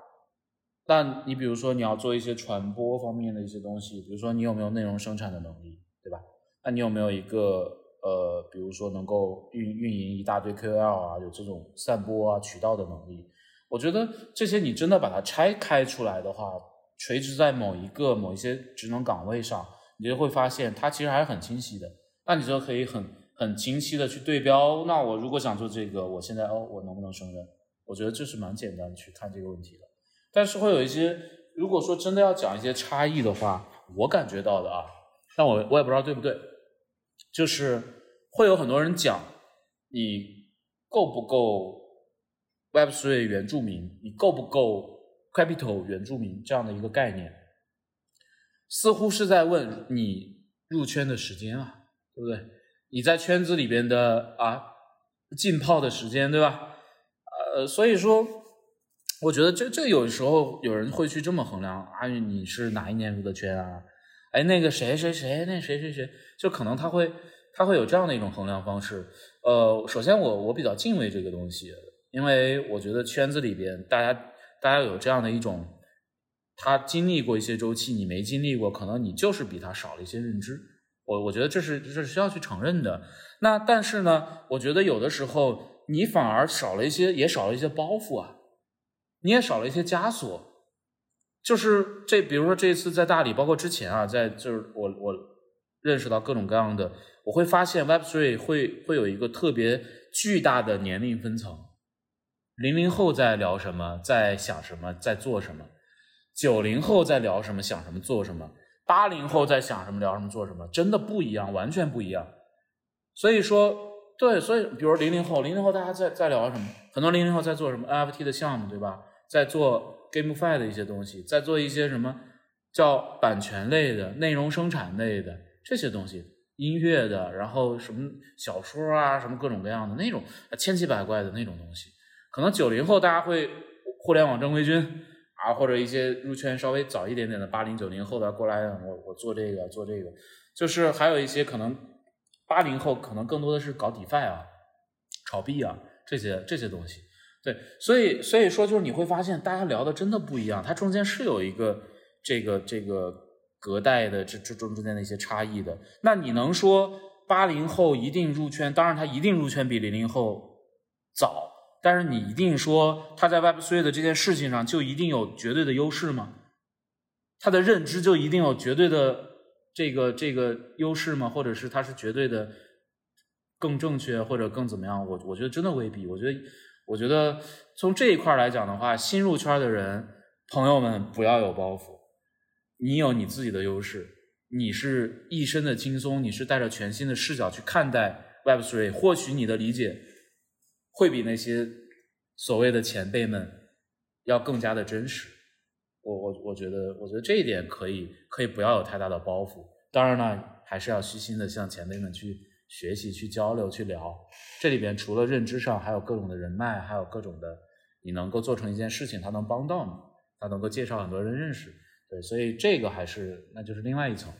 但你比如说你要做一些传播方面的一些东西，比如说你有没有内容生产的能力，对吧？那你有没有一个呃，比如说能够运运营一大堆 KOL 啊，有这种散播啊渠道的能力？我觉得这些你真的把它拆开出来的话，垂直在某一个某一些职能岗位上。你就会发现它其实还是很清晰的，那你就可以很很清晰的去对标。那我如果想做这个，我现在哦，我能不能胜任？我觉得这是蛮简单去看这个问题的。但是会有一些，如果说真的要讲一些差异的话，我感觉到的啊，但我我也不知道对不对，就是会有很多人讲你够不够 Web3 原住民，你够不够 Capital 原住民这样的一个概念。似乎是在问你入圈的时间啊，对不对？你在圈子里边的啊浸泡的时间，对吧？呃，所以说，我觉得这这有时候有人会去这么衡量啊，你是哪一年入的圈啊？哎，那个谁谁谁，那谁谁谁，就可能他会他会有这样的一种衡量方式。呃，首先我我比较敬畏这个东西，因为我觉得圈子里边大家大家有这样的一种，他经历过一些周期，你没经历过，可能你就是比他少了一些认知。我我觉得这是这是需要去承认的。那但是呢，我觉得有的时候你反而少了一些，也少了一些包袱啊，你也少了一些枷锁。就是这，比如说这次在大理，包括之前啊，在就是我我认识到各种各样的，我会发现 Web Three 会会有一个特别巨大的年龄分层，零零后在聊什么，在想什么，在做什么，九零后在聊什么，想什么，做什么，八零后在想什么，聊什么，做什么，真的不一样，完全不一样。所以说，对，所以比如零零后，零零后大家在在聊什么？很多零零后在做什么 NFT 的项目，对吧？在做。GameFi 的一些东西，在做一些什么叫版权类的、内容生产类的这些东西，音乐的，然后什么小说啊，什么各种各样的那种千奇百怪的那种东西，可能九零后大家会互联网正规军啊，或者一些入圈稍微早一点点的八零九零后的过来，我我做这个做这个，就是还有一些可能八零后可能更多的是搞 DeFi 啊、炒币啊这些这些东西。对，所以所以说就是你会发现，大家聊的真的不一样，它中间是有一个这个这个隔代的这这中之间的一些差异的。那你能说八零后一定入圈？当然，他一定入圈比零零后早，但是你一定说他在 Web Three 的这件事情上就一定有绝对的优势吗？他的认知就一定有绝对的这个这个优势吗？或者是他是绝对的更正确或者更怎么样？我我觉得真的未必，我觉得。我觉得从这一块来讲的话，新入圈的人朋友们不要有包袱，你有你自己的优势，你是一身的轻松，你是带着全新的视角去看待 Web Three，或许你的理解会比那些所谓的前辈们要更加的真实。我我我觉得，我觉得这一点可以可以不要有太大的包袱。当然呢，还是要虚心的向前辈们去。学习去交流去聊，这里边除了认知上，还有各种的人脉，还有各种的你能够做成一件事情，他能帮到你，他能够介绍很多人认识，对，所以这个还是那就是另外一层，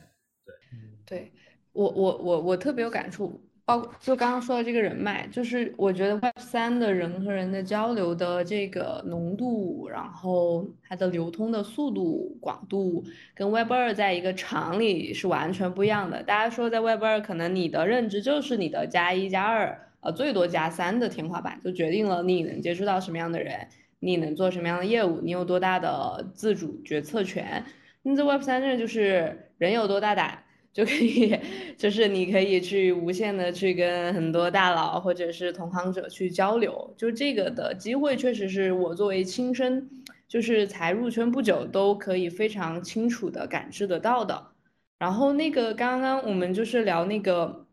对，对我我我我特别有感触。就刚刚说的这个人脉，就是我觉得 Web 三的人和人的交流的这个浓度，然后它的流通的速度、广度，跟 Web 二在一个厂里是完全不一样的。大家说在 Web 二，可能你的认知就是你的加一加二，呃，最多加三的天花板，就决定了你能接触到什么样的人，你能做什么样的业务，你有多大的自主决策权。那在 Web 三这就是人有多大胆。就可以，就是你可以去无限的去跟很多大佬或者是同行者去交流，就这个的机会确实是我作为亲身，就是才入圈不久都可以非常清楚的感知得到的。然后那个刚刚我们就是聊那个，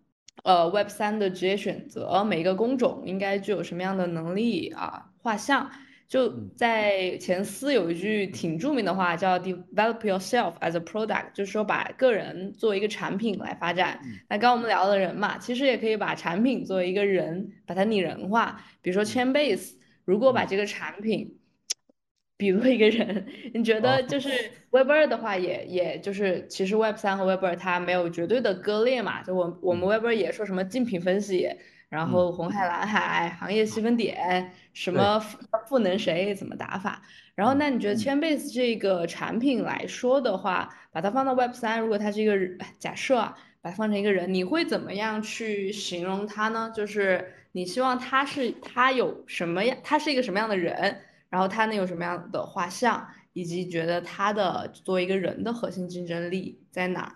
呃，Web 三的职业选择，每个工种应该具有什么样的能力啊，画像。就在前司有一句挺著名的话，叫 “develop yourself as a product”，就是说把个人作为一个产品来发展。那刚我们聊的人嘛，其实也可以把产品作为一个人，把它拟人化。比如说 Chainbase，如果把这个产品 比作一个人，你觉得就是 Web 二的话，也也就是其实 Web 三和 Web 二它没有绝对的割裂嘛？就我我们 Web 二也说什么竞品分析。然后红海蓝海行业细分点，什么赋能谁怎么打法？然后那你觉得 Chainbase 这个产品来说的话，把它放到 Web 三，如果它是一个假设，把它放成一个人，你会怎么样去形容它呢？就是你希望他是他有什么样，他是一个什么样的人，然后他能有什么样的画像，以及觉得他的作为一个人的核心竞争力在哪，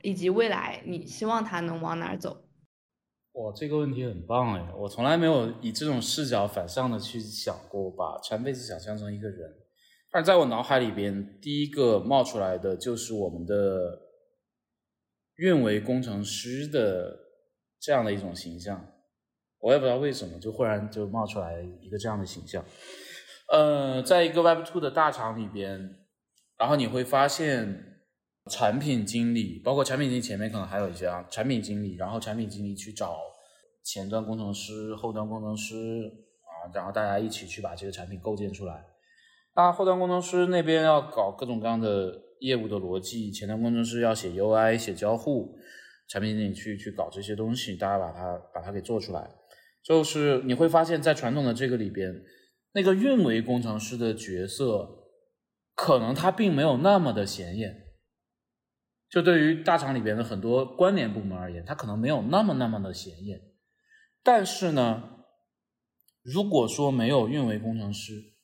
以及未来你希望他能往哪走？哇，这个问题很棒哎！我从来没有以这种视角反向的去想过，把全辈子想象成一个人。但是在我脑海里边，第一个冒出来的就是我们的运维工程师的这样的一种形象。我也不知道为什么，就忽然就冒出来一个这样的形象。呃，在一个 Web Two 的大厂里边，然后你会发现。产品经理，包括产品经理前面可能还有一些啊，产品经理，然后产品经理去找前端工程师、后端工程师啊，然后大家一起去把这个产品构建出来。那后端工程师那边要搞各种各样的业务的逻辑，前端工程师要写 UI、写交互，产品经理去去搞这些东西，大家把它把它给做出来。就是你会发现在传统的这个里边，那个运维工程师的角色，可能他并没有那么的显眼。就对于大厂里边的很多关联部门而言，它可能没有那么那么的显眼。但是呢，如果说没有运维工程师，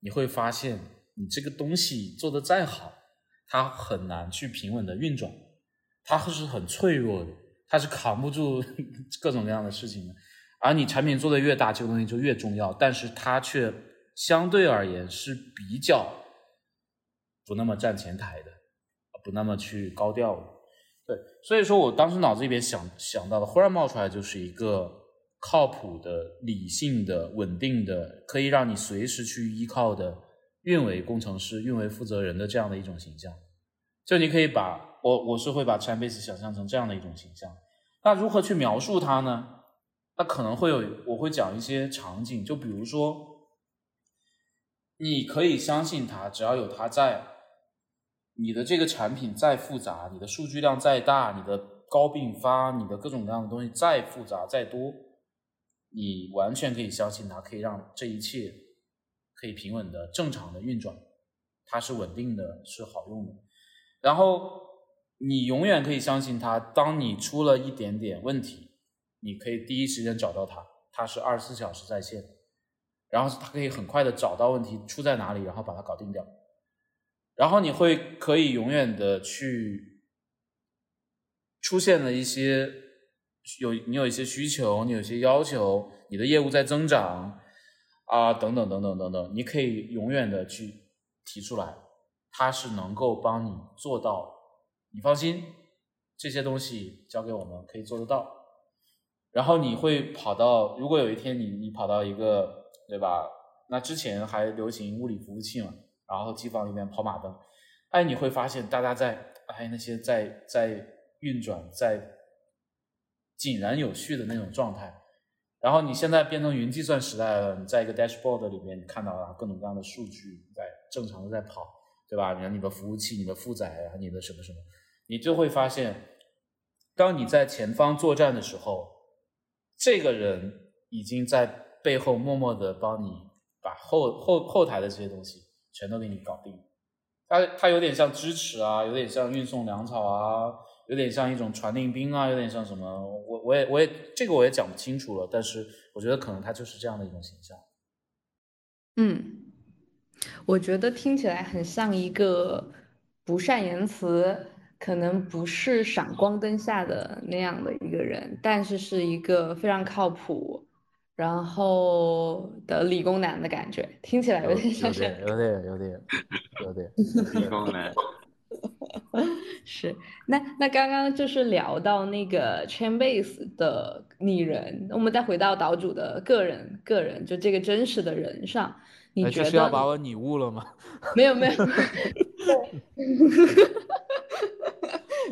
你会发现你这个东西做的再好，它很难去平稳的运转，它是很脆弱的，它是扛不住 各种各样的事情的。而你产品做的越大，这个东西就越重要，但是它却相对而言是比较不那么站前台的，不那么去高调了。对，所以说我当时脑子里边想想到的，忽然冒出来就是一个靠谱的、理性的、稳定的，可以让你随时去依靠的运维工程师、运维负责人的这样的一种形象。就你可以把我我是会把 Chainbase 想象成这样的一种形象。那如何去描述它呢？那可能会有，我会讲一些场景，就比如说，你可以相信他，只要有他在，你的这个产品再复杂，你的数据量再大，你的高并发，你的各种各样的东西再复杂再多，你完全可以相信它，可以让这一切可以平稳的正常的运转，它是稳定的，是好用的。然后你永远可以相信它，当你出了一点点问题。你可以第一时间找到它，它是二十四小时在线，然后它可以很快的找到问题出在哪里，然后把它搞定掉。然后你会可以永远的去出现了一些有你有一些需求，你有些要求，你的业务在增长啊，等等等等等等，你可以永远的去提出来，它是能够帮你做到，你放心，这些东西交给我们可以做得到。然后你会跑到，如果有一天你你跑到一个，对吧？那之前还流行物理服务器嘛，然后机房里面跑马灯，哎，你会发现大家在哎那些在在运转在井然有序的那种状态。然后你现在变成云计算时代了，你在一个 dashboard 里面，你看到了各种各样的数据在正常的在跑，对吧？你看你的服务器、你的负载啊、你的什么什么，你就会发现，当你在前方作战的时候。这个人已经在背后默默的帮你把后后后台的这些东西全都给你搞定，他他有点像支持啊，有点像运送粮草啊，有点像一种传令兵啊，有点像什么，我我也我也这个我也讲不清楚了，但是我觉得可能他就是这样的一种形象。嗯，我觉得听起来很像一个不善言辞。可能不是闪光灯下的那样的一个人，但是是一个非常靠谱，然后的理工男的感觉，听起来有点像，有点，有点，有点，有点理工男。是，那那刚刚就是聊到那个 Chainbase 的拟人，我们再回到岛主的个人，个人就这个真实的人上，你觉得是要把我拟物了吗？没 有没有。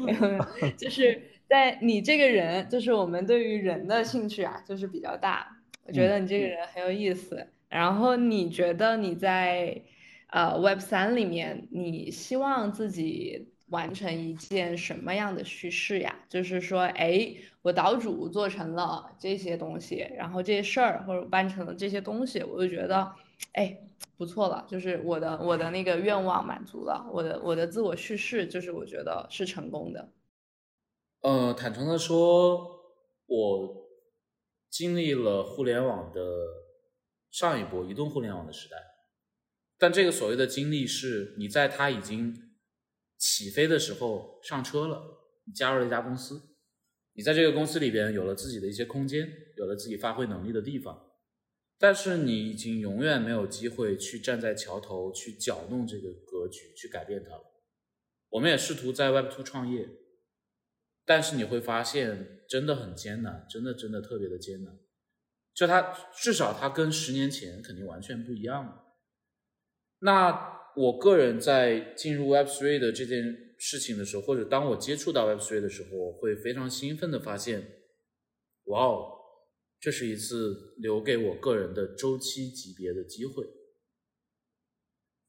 没有 没有，就是在你这个人，就是我们对于人的兴趣啊，就是比较大。我觉得你这个人很有意思。然后你觉得你在呃 Web 三里面，你希望自己完成一件什么样的叙事呀？就是说，哎，我岛主做成了这些东西，然后这些事儿或者办成了这些东西，我就觉得，哎。不错了，就是我的我的那个愿望满足了，我的我的自我叙事就是我觉得是成功的。呃，坦诚的说，我经历了互联网的上一波移动互联网的时代，但这个所谓的经历是你在它已经起飞的时候上车了，你加入了一家公司，你在这个公司里边有了自己的一些空间，有了自己发挥能力的地方。但是你已经永远没有机会去站在桥头去搅动这个格局，去改变它了。我们也试图在 Web 2创业，但是你会发现真的很艰难，真的真的特别的艰难。就它至少它跟十年前肯定完全不一样了。那我个人在进入 Web 3的这件事情的时候，或者当我接触到 Web 3的时候，我会非常兴奋的发现，哇哦！这是一次留给我个人的周期级别的机会。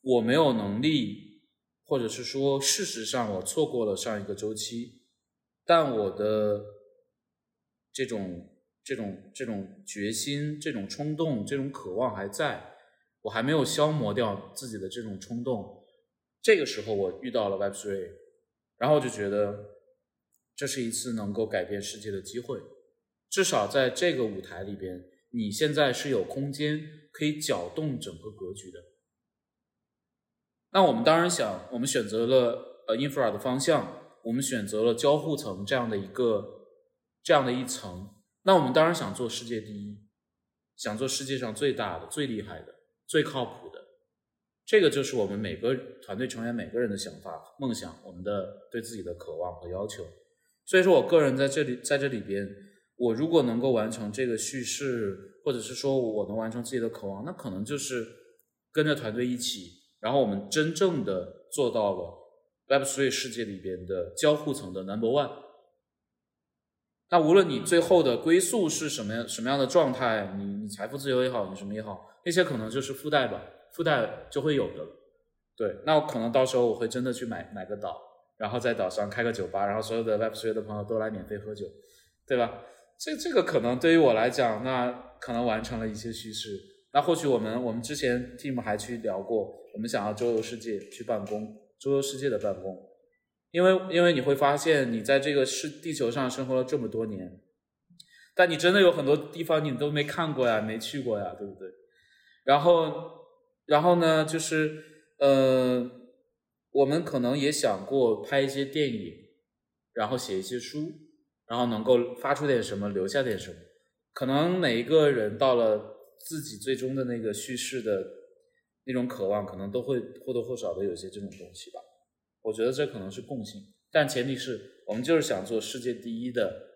我没有能力，或者是说，事实上我错过了上一个周期，但我的这种、这种、这种决心、这种冲动、这种渴望还在，我还没有消磨掉自己的这种冲动。这个时候，我遇到了 Web Three，然后我就觉得这是一次能够改变世界的机会。至少在这个舞台里边，你现在是有空间可以搅动整个格局的。那我们当然想，我们选择了呃 infra 的方向，我们选择了交互层这样的一个这样的一层。那我们当然想做世界第一，想做世界上最大的、最厉害的、最靠谱的。这个就是我们每个团队成员每个人的想法、梦想，我们的对自己的渴望和要求。所以说我个人在这里在这里边，我如果能够完成这个叙事，或者是说我能完成自己的渴望，那可能就是跟着团队一起。然后我们真正的做到了 Web3 世界里边的交互层的 Number One。那无论你最后的归宿是什么样什么样的状态，你你财富自由也好，你什么也好，那些可能就是附带吧，附带就会有的。对，那我可能到时候我会真的去买买个岛，然后在岛上开个酒吧，然后所有的 Web3 的朋友都来免费喝酒，对吧？这这个可能对于我来讲，那可能完成了一些叙事。那或许我们我们之前 team 还去聊过。我们想要周游世界去办公，周游世界的办公，因为因为你会发现，你在这个世地球上生活了这么多年，但你真的有很多地方你都没看过呀，没去过呀，对不对？然后然后呢，就是呃，我们可能也想过拍一些电影，然后写一些书，然后能够发出点什么，留下点什么。可能每一个人到了自己最终的那个叙事的。那种渴望可能都会或多或少的有些这种东西吧，我觉得这可能是共性，但前提是我们就是想做世界第一的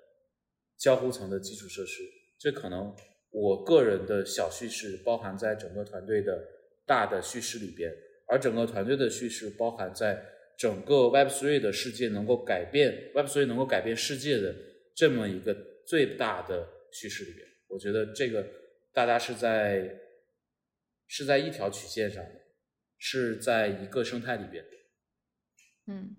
交互层的基础设施，这可能我个人的小叙事包含在整个团队的大的叙事里边，而整个团队的叙事包含在整个 Web Three 的世界能够改变 Web Three 能够改变世界的这么一个最大的叙事里边，我觉得这个大家是在。是在一条曲线上，是在一个生态里边。嗯，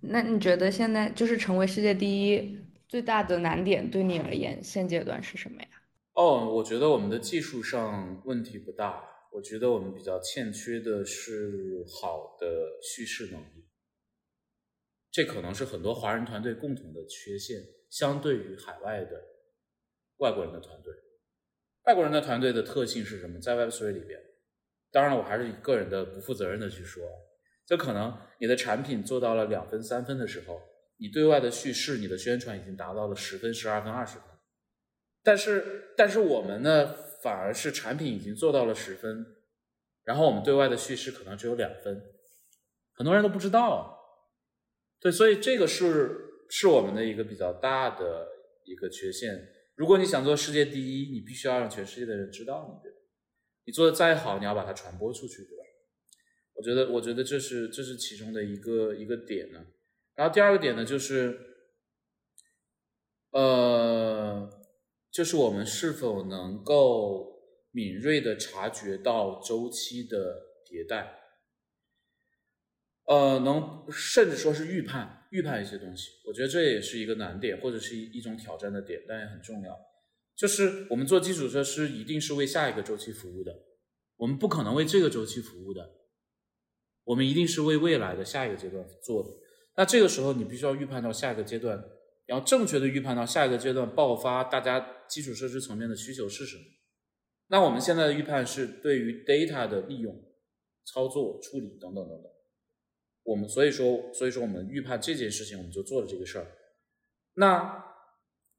那你觉得现在就是成为世界第一最大的难点，对你而言现阶段是什么呀？哦，我觉得我们的技术上问题不大，我觉得我们比较欠缺的是好的叙事能力，这可能是很多华人团队共同的缺陷，相对于海外的外国人的团队。外国人的团队的特性是什么？在 Web3 里边，当然我还是以个人的不负责任的去说，就可能你的产品做到了两分、三分的时候，你对外的叙事、你的宣传已经达到了十分、十二分、二十分，但是，但是我们呢，反而是产品已经做到了十分，然后我们对外的叙事可能只有两分，很多人都不知道，对，所以这个是是我们的一个比较大的一个缺陷。如果你想做世界第一，你必须要让全世界的人知道你，对吧？你做的再好，你要把它传播出去，对吧？我觉得，我觉得这是这是其中的一个一个点呢。然后第二个点呢，就是，呃，就是我们是否能够敏锐的察觉到周期的迭代，呃，能甚至说是预判。预判一些东西，我觉得这也是一个难点，或者是一一种挑战的点，但也很重要。就是我们做基础设施，一定是为下一个周期服务的，我们不可能为这个周期服务的，我们一定是为未来的下一个阶段做的。那这个时候，你必须要预判到下一个阶段，然后正确的预判到下一个阶段爆发，大家基础设施层面的需求是什么。那我们现在的预判是对于 data 的利用、操作、处理等等等等。我们所以说，所以说我们预判这件事情，我们就做了这个事儿。那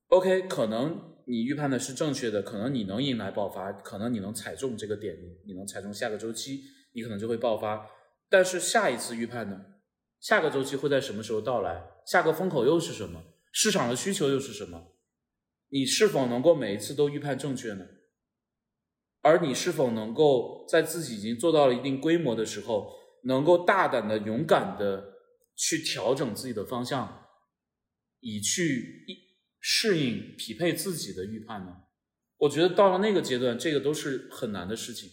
OK，可能你预判的是正确的，可能你能迎来爆发，可能你能踩中这个点，你能踩中下个周期，你可能就会爆发。但是下一次预判呢？下个周期会在什么时候到来？下个风口又是什么？市场的需求又是什么？你是否能够每一次都预判正确呢？而你是否能够在自己已经做到了一定规模的时候？能够大胆的、勇敢的去调整自己的方向，以去适应匹配自己的预判呢？我觉得到了那个阶段，这个都是很难的事情。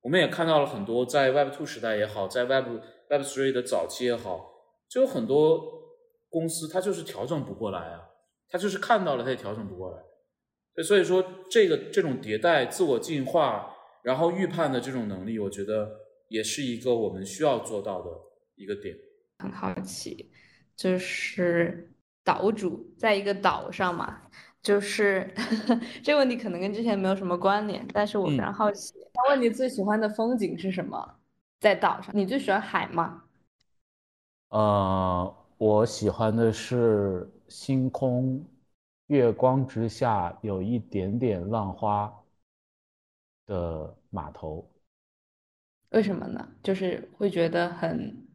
我们也看到了很多在 Web Two 时代也好，在 Web Web Three 的早期也好，就有很多公司它就是调整不过来啊，它就是看到了它也调整不过来。对，所以说这个这种迭代、自我进化，然后预判的这种能力，我觉得也是一个我们需要做到的一个点。很好奇，就是岛主在一个岛上嘛。就是 这个问题可能跟之前没有什么关联，但是我非常好奇。想问你最喜欢的风景是什么？在岛上，你最喜欢海吗？呃，我喜欢的是星空，月光之下有一点点浪花的码头。为什么呢？就是会觉得很，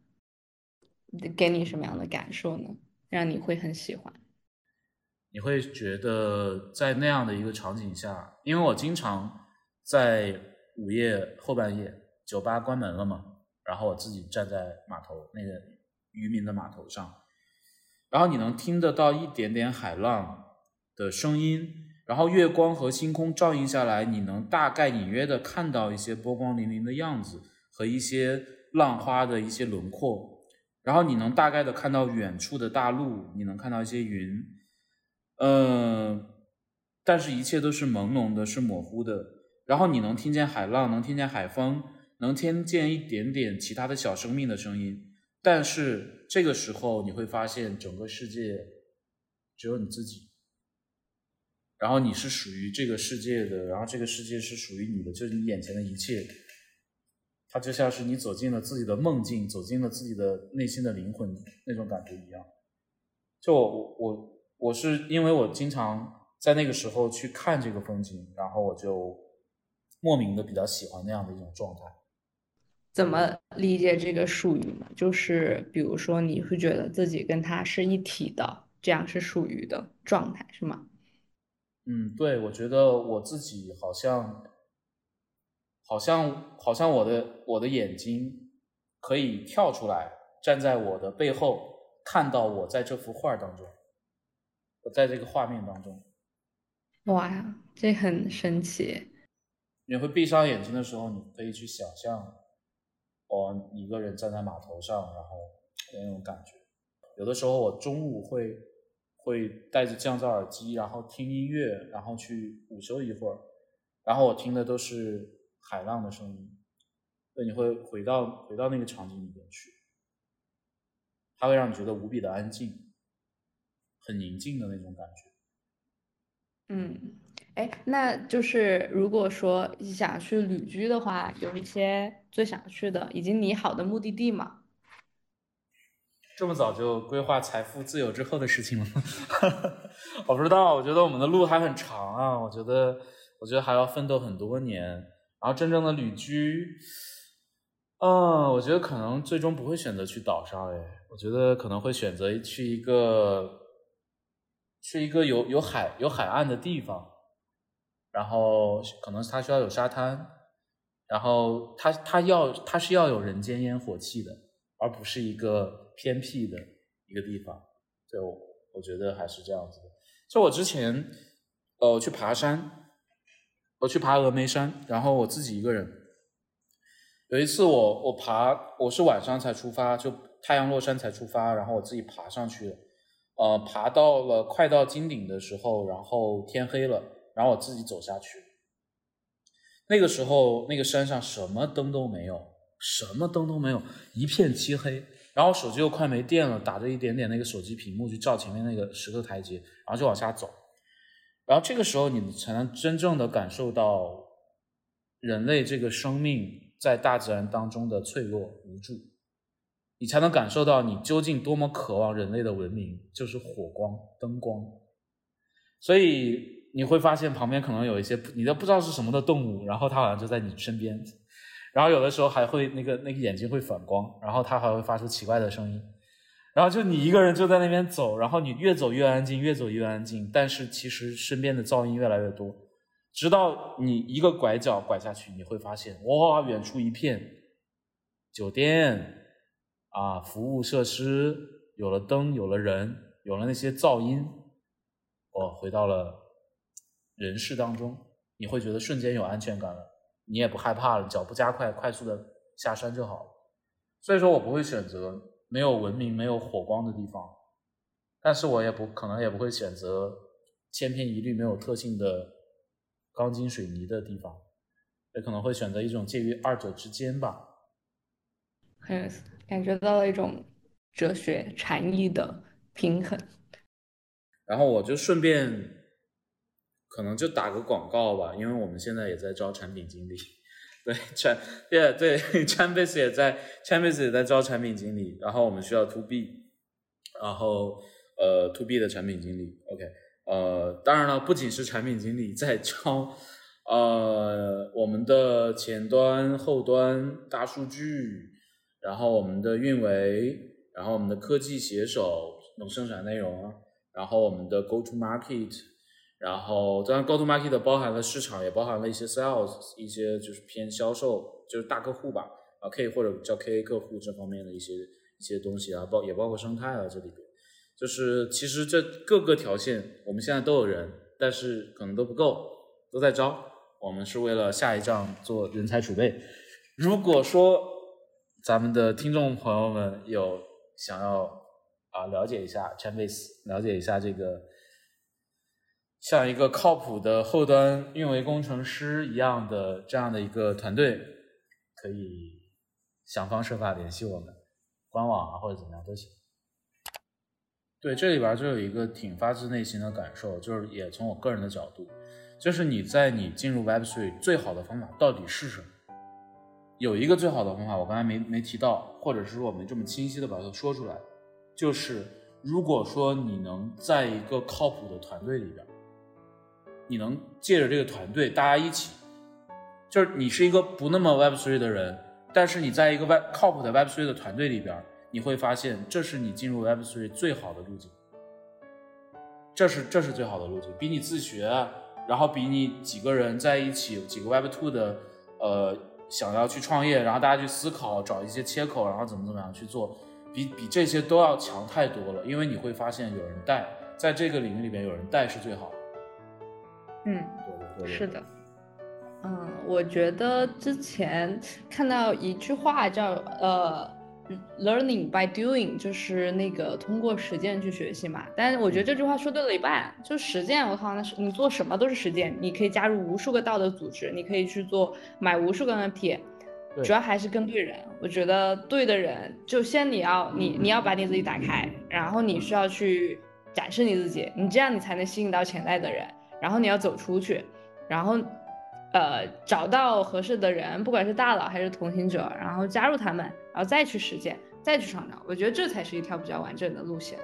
给你什么样的感受呢？让你会很喜欢？你会觉得在那样的一个场景下，因为我经常在午夜后半夜，酒吧关门了嘛，然后我自己站在码头那个渔民的码头上，然后你能听得到一点点海浪的声音，然后月光和星空照映下来，你能大概隐约的看到一些波光粼粼的样子和一些浪花的一些轮廓，然后你能大概的看到远处的大陆，你能看到一些云。嗯，但是一切都是朦胧的，是模糊的。然后你能听见海浪，能听见海风，能听见一点点其他的小生命的声音。但是这个时候你会发现，整个世界只有你自己。然后你是属于这个世界的，然后这个世界是属于你的，就是你眼前的一切。它就像是你走进了自己的梦境，走进了自己的内心的灵魂那种感觉一样。就我我。我是因为我经常在那个时候去看这个风景，然后我就莫名的比较喜欢那样的一种状态。怎么理解这个术语呢？就是比如说你会觉得自己跟它是一体的，这样是属于的状态是吗？嗯，对，我觉得我自己好像，好像，好像我的我的眼睛可以跳出来，站在我的背后，看到我在这幅画当中。我在这个画面当中，哇呀，这很神奇！你会闭上眼睛的时候，你可以去想象，我，一个人站在码头上，然后那种感觉。有的时候我中午会会戴着降噪耳机，然后听音乐，然后去午休一会儿，然后我听的都是海浪的声音，对，你会回到回到那个场景里边去，它会让你觉得无比的安静。很宁静的那种感觉。嗯，哎，那就是如果说想去旅居的话，有一些最想去的已经拟好的目的地吗？这么早就规划财富自由之后的事情了吗？我不知道，我觉得我们的路还很长啊。我觉得，我觉得还要奋斗很多年。然后真正的旅居，嗯，我觉得可能最终不会选择去岛上。哎，我觉得可能会选择去一个。去一个有有海有海岸的地方，然后可能它需要有沙滩，然后它它要它是要有人间烟火气的，而不是一个偏僻的一个地方。就我我觉得还是这样子的。就我之前呃去爬山，我去爬峨眉山，然后我自己一个人。有一次我我爬我是晚上才出发，就太阳落山才出发，然后我自己爬上去。呃，爬到了快到金顶的时候，然后天黑了，然后我自己走下去。那个时候，那个山上什么灯都没有，什么灯都没有，一片漆黑。然后手机又快没电了，打着一点点那个手机屏幕去照前面那个石头台阶，然后就往下走。然后这个时候，你才能真正的感受到人类这个生命在大自然当中的脆弱无助。你才能感受到你究竟多么渴望人类的文明，就是火光、灯光。所以你会发现旁边可能有一些你都不知道是什么的动物，然后它好像就在你身边，然后有的时候还会那个那个眼睛会反光，然后它还会发出奇怪的声音，然后就你一个人就在那边走，然后你越走越安静，越走越安静，但是其实身边的噪音越来越多，直到你一个拐角拐下去，你会发现哇，远处一片酒店。啊，服务设施有了灯，有了人，有了那些噪音，我回到了人世当中，你会觉得瞬间有安全感了，你也不害怕了，脚步加快，快速的下山就好了。所以说我不会选择没有文明、没有火光的地方，但是我也不可能也不会选择千篇一律、没有特性的钢筋水泥的地方，也可能会选择一种介于二者之间吧。很有意思，感觉到了一种哲学禅意的平衡。然后我就顺便，可能就打个广告吧，因为我们现在也在招产品经理，对产，对对 c h a m b a s 也在 c h a m b a s 也在招产品经理，然后我们需要 To B，然后呃 To B 的产品经理，OK，呃，当然了，不仅是产品经理在招，呃，我们的前端、后端、大数据，然后我们的运维，然后我们的科技写手，能生产内容。然后我们的 Go to Market，然后当然 Go to Market 包含了市场，也包含了一些 Sales，一些就是偏销售，就是大客户吧，啊 K 或者叫 KA 客户这方面的一些一些东西啊，包也包括生态啊这里边，就是其实这各个条线我们现在都有人，但是可能都不够，都在招。我们是为了下一仗做人才储备。如果说咱们的听众朋友们有想要。啊，了解一下 Chainbase，了解一下这个像一个靠谱的后端运维工程师一样的这样的一个团队，可以想方设法联系我们，官网啊或者怎么样都行。对，这里边就有一个挺发自内心的感受，就是也从我个人的角度，就是你在你进入 Web3 最好的方法到底是什么？有一个最好的方法，我刚才没没提到，或者是说我没这么清晰的把它说出来。就是，如果说你能在一个靠谱的团队里边，你能借着这个团队，大家一起，就是你是一个不那么 Web3 的人，但是你在一个 Web 靠谱的 Web3 的团队里边，你会发现这是你进入 Web3 最好的路径。这是这是最好的路径，比你自学，然后比你几个人在一起，几个 Web2 的，呃，想要去创业，然后大家去思考，找一些切口，然后怎么怎么样去做。比比这些都要强太多了，因为你会发现有人带，在这个领域里面有人带是最好的。嗯，对对对，是的。嗯，我觉得之前看到一句话叫呃，learning by doing，就是那个通过实践去学习嘛。但是我觉得这句话说对了一半，就实践，我靠，那是你做什么都是实践。你可以加入无数个道德组织，你可以去做买无数个 NFT。主要还是跟对人，我觉得对的人，就先你要你你要把你自己打开，然后你需要去展示你自己，你这样你才能吸引到潜在的人，然后你要走出去，然后呃找到合适的人，不管是大佬还是同行者，然后加入他们，然后再去实践，再去创造，我觉得这才是一条比较完整的路线。